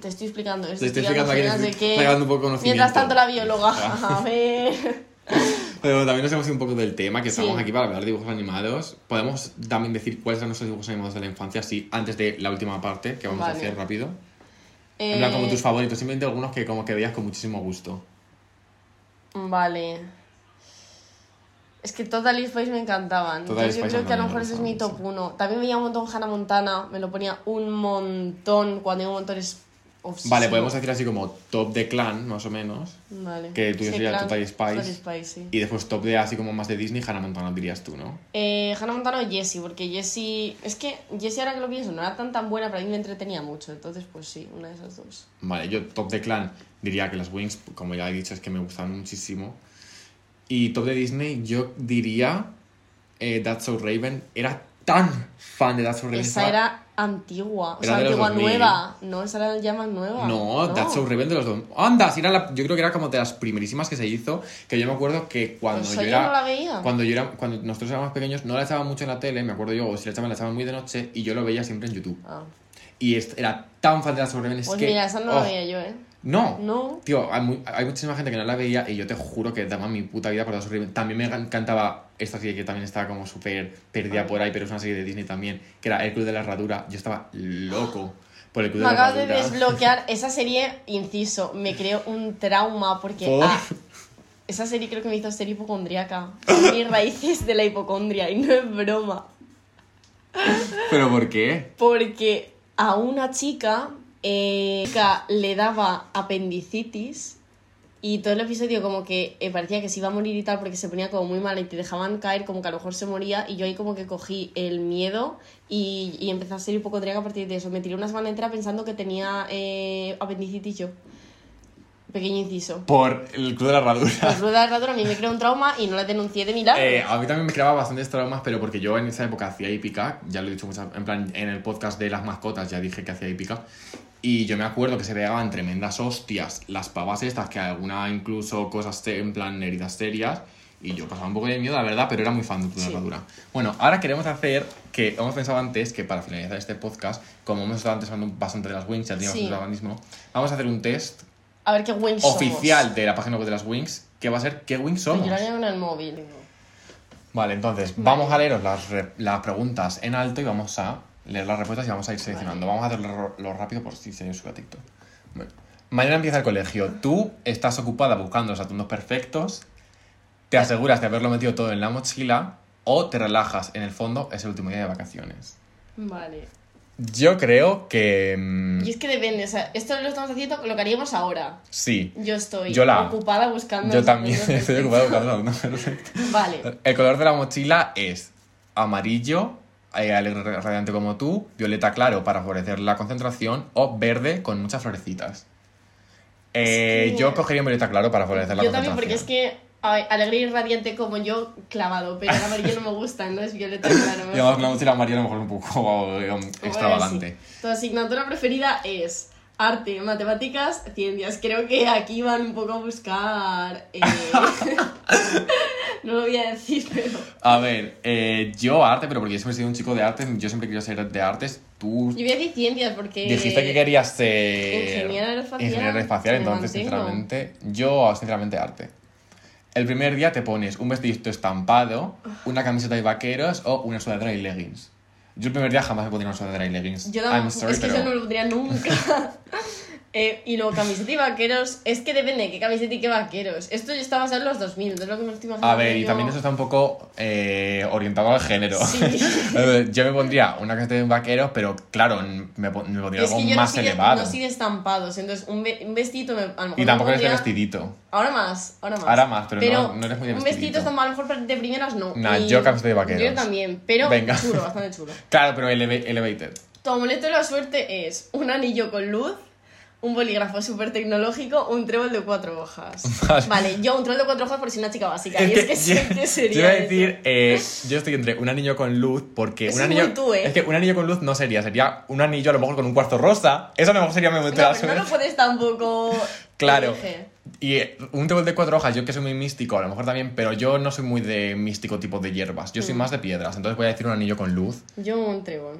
B: Te estoy explicando esto,
A: Te estoy explicando aquí, regalando un poco de conocimiento.
B: Mientras tanto la bióloga,
A: Ah.
B: a ver...
A: Pero también nos hemos ido un poco del tema, que
B: Sí.
A: estamos aquí para hablar de dibujos animados. Podemos también decir cuáles son nuestros dibujos animados de la infancia, sí, antes de la última parte, que vamos a
B: Vale.
A: hacer rápido. En plan, como
B: Eh,
A: tus favoritos, simplemente algunos que como que veías con muchísimo gusto.
B: Vale. Es que Total Spice me encantaban.
A: Total
B: Entonces yo creo
A: a
B: que a lo
A: me
B: mejor ese es mi top 1. También veía un montón Hannah Montana, me lo ponía un montón cuando hay un montón obsesivo.
A: Vale, podemos decir así como top de clan, más o menos.
B: Vale.
A: que tuyo sería
B: claro.
A: Total Spice.
B: Total Spice, sí.
A: Y después top de así como más de Disney, Hannah Montana dirías tú, ¿no?
B: Eh, Hannah Montana o Jessie, porque Jessie... Es que Jessie ahora que lo pienso no era tan tan buena, pero a mí me entretenía mucho. Entonces pues sí, una de esas dos.
A: Vale, yo top de clan diría que las Wings, como ya he dicho, es que me gustan muchísimo. Y top de Disney, yo diría eh, That's So Raven. Era tan fan de That's So.
B: Esa era antigua. O sea, antigua
A: 2000.
B: nueva. No, esa era ya más nueva.
A: No, That's So de los dos. Anda, si era la- yo creo que era como de las primerísimas que se hizo. Que yo me acuerdo que cuando
B: Pues
A: yo
B: yo
A: era.
B: no la veía.
A: Cuando yo era. Cuando nosotros éramos pequeños, no la echaban mucho en la tele, me acuerdo yo, o si la echaban, la echaban muy de noche, y yo lo veía siempre en YouTube.
B: Ah.
A: Y era tan fan de That's So. Es
B: Pues
A: que,
B: mira, esa no
A: oh,
B: la veía yo, ¿eh?
A: No,
B: No.
A: Tío, hay, muy- hay muchísima gente que no la veía y yo te juro que daba mi puta vida por So Raven. También me encantaba esta serie que también estaba como súper perdida por ahí, pero es una serie de Disney también, que era El Club de la Herradura. Yo estaba loco por El Club
B: Me
A: de la
B: acabas de
A: Herradura.
B: desbloquear esa serie, inciso, me creó un trauma porque
A: ¿Por?
B: ah, esa serie creo que me hizo ser hipocondriaca. Son mis raíces de la hipocondria y no es broma.
A: ¿Pero por qué?
B: Porque a una chica, eh, le daba apendicitis y todo el episodio como que eh, parecía que se iba a morir y tal porque se ponía como muy mal y te dejaban caer como que a lo mejor se moría y yo ahí como que cogí el miedo y, y empecé a ser hipocondríaca a partir de eso. Me tiré una semana entera pensando que tenía eh, apendicitis yo. Pequeño inciso.
A: Por El Club de la Herradura.
B: Pues rueda de ratón a mí me creó un trauma y no la denuncié de milagro.
A: Eh, a mí también me creaba bastantes traumas, pero porque yo en esa época hacía hípica, ya lo he dicho muchas en plan, en el podcast de las mascotas ya dije que hacía hípica, y yo me acuerdo que se pegaban tremendas hostias las pavas estas, que alguna incluso cosas en plan heridas serias, y yo pasaba un poco de miedo, la verdad, pero era muy fan de Club
B: Sí.
A: Herradura. Bueno, ahora queremos hacer, que hemos pensado antes, que para finalizar este podcast, como hemos estado antes hablando bastante de las Wings, ya teníamos
B: Sí.
A: un protagonismo, vamos a hacer un test
B: a ver qué Wings somos.
A: oficial de la página web de las Wings, que va a ser ¿qué Wings
B: Pero
A: somos?
B: Yo en el móvil.
A: Vale, entonces vamos a leeros las, las preguntas en alto y vamos a leer las respuestas y vamos a ir seleccionando. Vamos a hacerlo lo rápido por si se sube a TikTok. Bueno, mañana empieza el colegio. Tú estás ocupada buscando los atuendos perfectos, te aseguras de haberlo metido todo en la mochila o te relajas en el fondo ese último día de vacaciones.
B: Vale.
A: Yo creo que... mm,
B: Y es que depende, o sea, esto lo estamos haciendo lo que haríamos ahora.
A: sí.
B: Yo estoy
A: Yo la-
B: ocupada buscando.
A: Yo también estoy ocupado buscando.
B: Vale.
A: El color de la mochila es amarillo, alegre radiante como tú, violeta claro para favorecer la concentración o verde con muchas florecitas. Eh, Yo cogería un violeta claro para favorecer la
B: Yo también,
A: concentración.
B: porque es que ay, alegre y radiante como yo, clavado, pero el amarillo no me gusta, no es violeta claro. me
A: Digamos,
B: gusta.
A: la mochila amarilla a lo mejor un poco eh, um, extravagante.
B: Bueno, sí. Tu asignatura preferida es arte, matemáticas, ciencias. Creo que aquí van un poco a buscar. eh, no lo voy a decir, pero.
A: A ver, eh, yo arte, pero porque yo siempre he sido un chico de arte, yo siempre quiero ser de artes. Tú
B: Yo voy a decir ciencias porque.
A: dijiste que querías ser
B: Ingeniera aeroespacial,
A: ingeniera aeroespacial, entonces sinceramente, yo sinceramente arte. El primer día te pones un vestidito estampado, una camiseta de vaqueros o una sudadera y leggings. Yo el primer día jamás me pondría una sudadera y leggings.
B: Yo
A: I'm sorry,
B: es que
A: pero...
B: yo no lo pondría nunca. Eh, y luego camiseta y vaqueros, es que depende de qué camiseta y qué vaqueros. Esto ya está basado en los 2000, entonces lo que me estoy imaginando
A: A ver, y
B: yo-
A: también eso está un poco eh, orientado al género.
B: Sí.
A: Ver, yo me pondría una camiseta de vaqueros, pero claro, me, me pondría
B: Es
A: algo
B: que yo
A: más
B: no de,
A: elevado.
B: no estampados, entonces un, ve- un me, a lo mejor
A: y tampoco eres de vestidito.
B: Ahora más, ahora más.
A: Ahora más, pero no- no eres muy de
B: Un
A: vestidito.
B: estampado a lo mejor de primeras no.
A: Nah,
B: Y-
A: yo camiseta de vaqueros.
B: Yo también, pero
A: Venga.
B: chulo, bastante chulo.
A: Claro, pero eleva- elevated.
B: Tu amuleto de la suerte es un anillo con luz, un bolígrafo súper tecnológico, un trébol de cuatro hojas.
A: Vale.
B: Vale, yo un trébol de cuatro hojas por si una chica básica.
A: Es
B: y es que que sería.
A: yo iba a decir, eh, yo estoy entre un anillo con luz, porque un anillo.
B: muy tú, ¿eh?
A: Es que un anillo con luz no sería, sería un anillo a lo mejor con un cuarzo rosa. Eso a lo mejor sería mi momento
B: No, pero no lo puedes tampoco.
A: Claro. Y eh, un trébol de cuatro hojas, yo que soy muy místico, a lo mejor también, pero yo no soy muy de místico tipo de hierbas. Yo soy
B: Mm.
A: más de piedras, entonces voy a decir un anillo con luz.
B: Yo un trébol.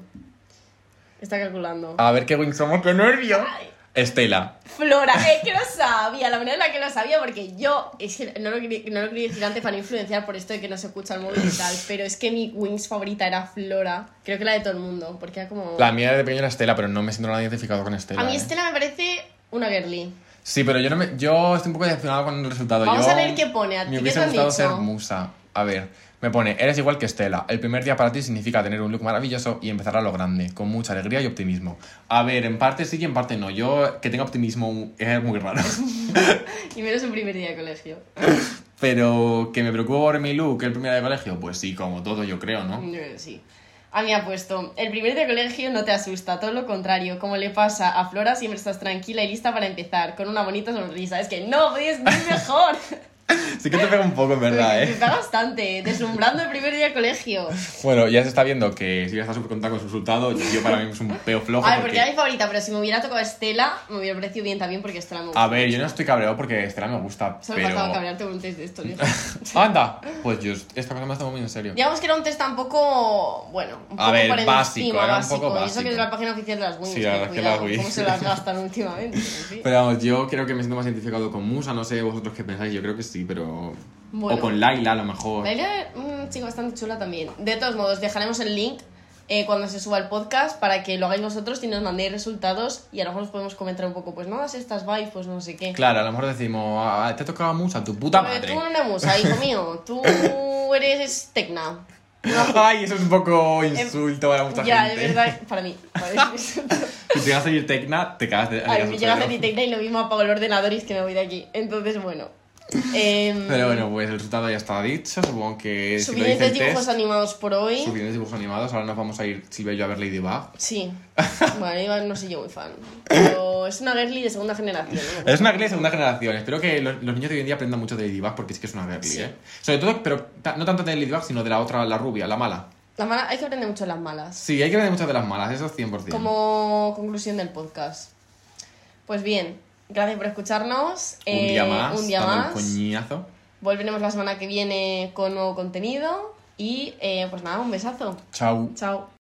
B: Está calculando.
A: A ver qué wing somos, qué nervio.
B: Ay.
A: Estela.
B: Flora, es que lo sabía, la manera en la que lo sabía, porque yo, es que no lo, quería, no lo quería decir antes para no influenciar por esto de que no se escucha el móvil y tal, pero es que mi Wings favorita era Flora, creo que la de todo el mundo, porque era como...
A: La mía de pequeño era Estela, pero no me siento nada identificado con Estela.
B: A mí
A: eh.
B: Estela me parece una girly.
A: Sí, pero yo, no me, yo estoy un poco decepcionado con el resultado.
B: Vamos
A: Yo
B: a ver qué pone, ¿a ti
A: Me hubiese gustado
B: dicho?
A: ser musa. A ver, me pone, eres igual que Estela. El primer día para ti significa tener un look maravilloso y empezar a lo grande, con mucha alegría y optimismo. A ver, en parte sí y en parte no. Yo que tenga optimismo es muy raro.
B: Y menos un primer día de colegio.
A: pero que me preocupo por mi look el primer día de colegio, pues sí, como todo yo creo, ¿no?
B: Sí. A mí ha puesto, el primer día de colegio no te asusta, todo lo contrario, como le pasa a Flora, siempre estás tranquila y lista para empezar, con una bonita sonrisa. Es que no, vivir mejor.
A: Sí que te pega un poco, en verdad,
B: Me
A: ¿eh?
B: pega bastante, deslumbrando el primer día de colegio.
A: Bueno, ya se está viendo que si ya está súper contenta con su resultado, yo para mí es un peo flojo.
B: A ver,
A: porque...
B: porque era mi favorita, pero si me hubiera tocado Estela, me hubiera parecido bien también porque Estela me gusta.
A: A ver, yo
B: mucho.
A: no estoy cabreado porque Estela me gusta,
B: Solo
A: pero...
B: faltaba cabrearte con un test de esto, ¿no?
A: Anda, pues yo esta cosa me tomo muy en serio.
B: Digamos que era un test tampoco, bueno, un
A: A
B: poco
A: ver,
B: por
A: básico,
B: encima,
A: era un
B: básico.
A: poco
B: Y eso que es
A: básico.
B: la página oficial de las Wings,
A: Sí, la
B: que
A: verdad que
B: cuidado,
A: las Wings.
B: cómo se las gastan últimamente. en fin.
A: Pero vamos, yo creo que me siento más identificado con Musa, no sé vosotros qué pensáis, yo creo que sí, pero...
B: Bueno.
A: O con Laila a lo mejor.
B: Laila es una chica bastante chula también. De todos modos, dejaremos el link eh, cuando se suba el podcast para que lo hagáis vosotros y nos mandéis resultados y a lo mejor os podemos comentar un poco, pues no das estas vibes, pues no sé qué.
A: Claro, a lo mejor decimos, "Ah, te ha tocado Musa, tu puta
B: Pero
A: madre.
B: tú no eres musa, hijo mío. Tú eres tecna.
A: Ay, eso es un poco insulto para mucha
B: ya,
A: gente.
B: de verdad, para mí.
A: Si llegas a seguir Tecna, te cagas de...
B: Ay,
A: de
B: me llega a mi tecna y lo mismo apago el ordenador y es que me voy de aquí. Entonces, bueno. Em,
A: Pero bueno, pues el resultado ya está dicho, supongo que si
B: suficientes
A: el
B: dibujos
A: test,
B: animados por hoy.
A: suficientes dibujos animados, ahora nos vamos a ir Silvia y yo a ver Ladybug.
B: Sí. Bueno, Iván no soy yo muy fan. Pero es una girly de segunda generación. ¿no?
A: Es una girly de segunda generación. Espero que los, los niños de hoy en día aprendan mucho de Ladybug porque sí que es una girly,
B: Sí.
A: ¿eh? Sobre todo, pero no tanto de Ladybug, sino de la otra, la rubia, la mala.
B: Las malas, hay que aprender mucho de las malas.
A: Sí, hay que ver muchas de las malas, eso es 100%.
B: Como conclusión del podcast. Pues bien, gracias por escucharnos.
A: un
B: Eh,
A: día más,
B: Un día más.
A: coñazo.
B: Volveremos la semana que viene con nuevo contenido. Y eh, pues nada, un besazo.
A: Chao.
B: Chao.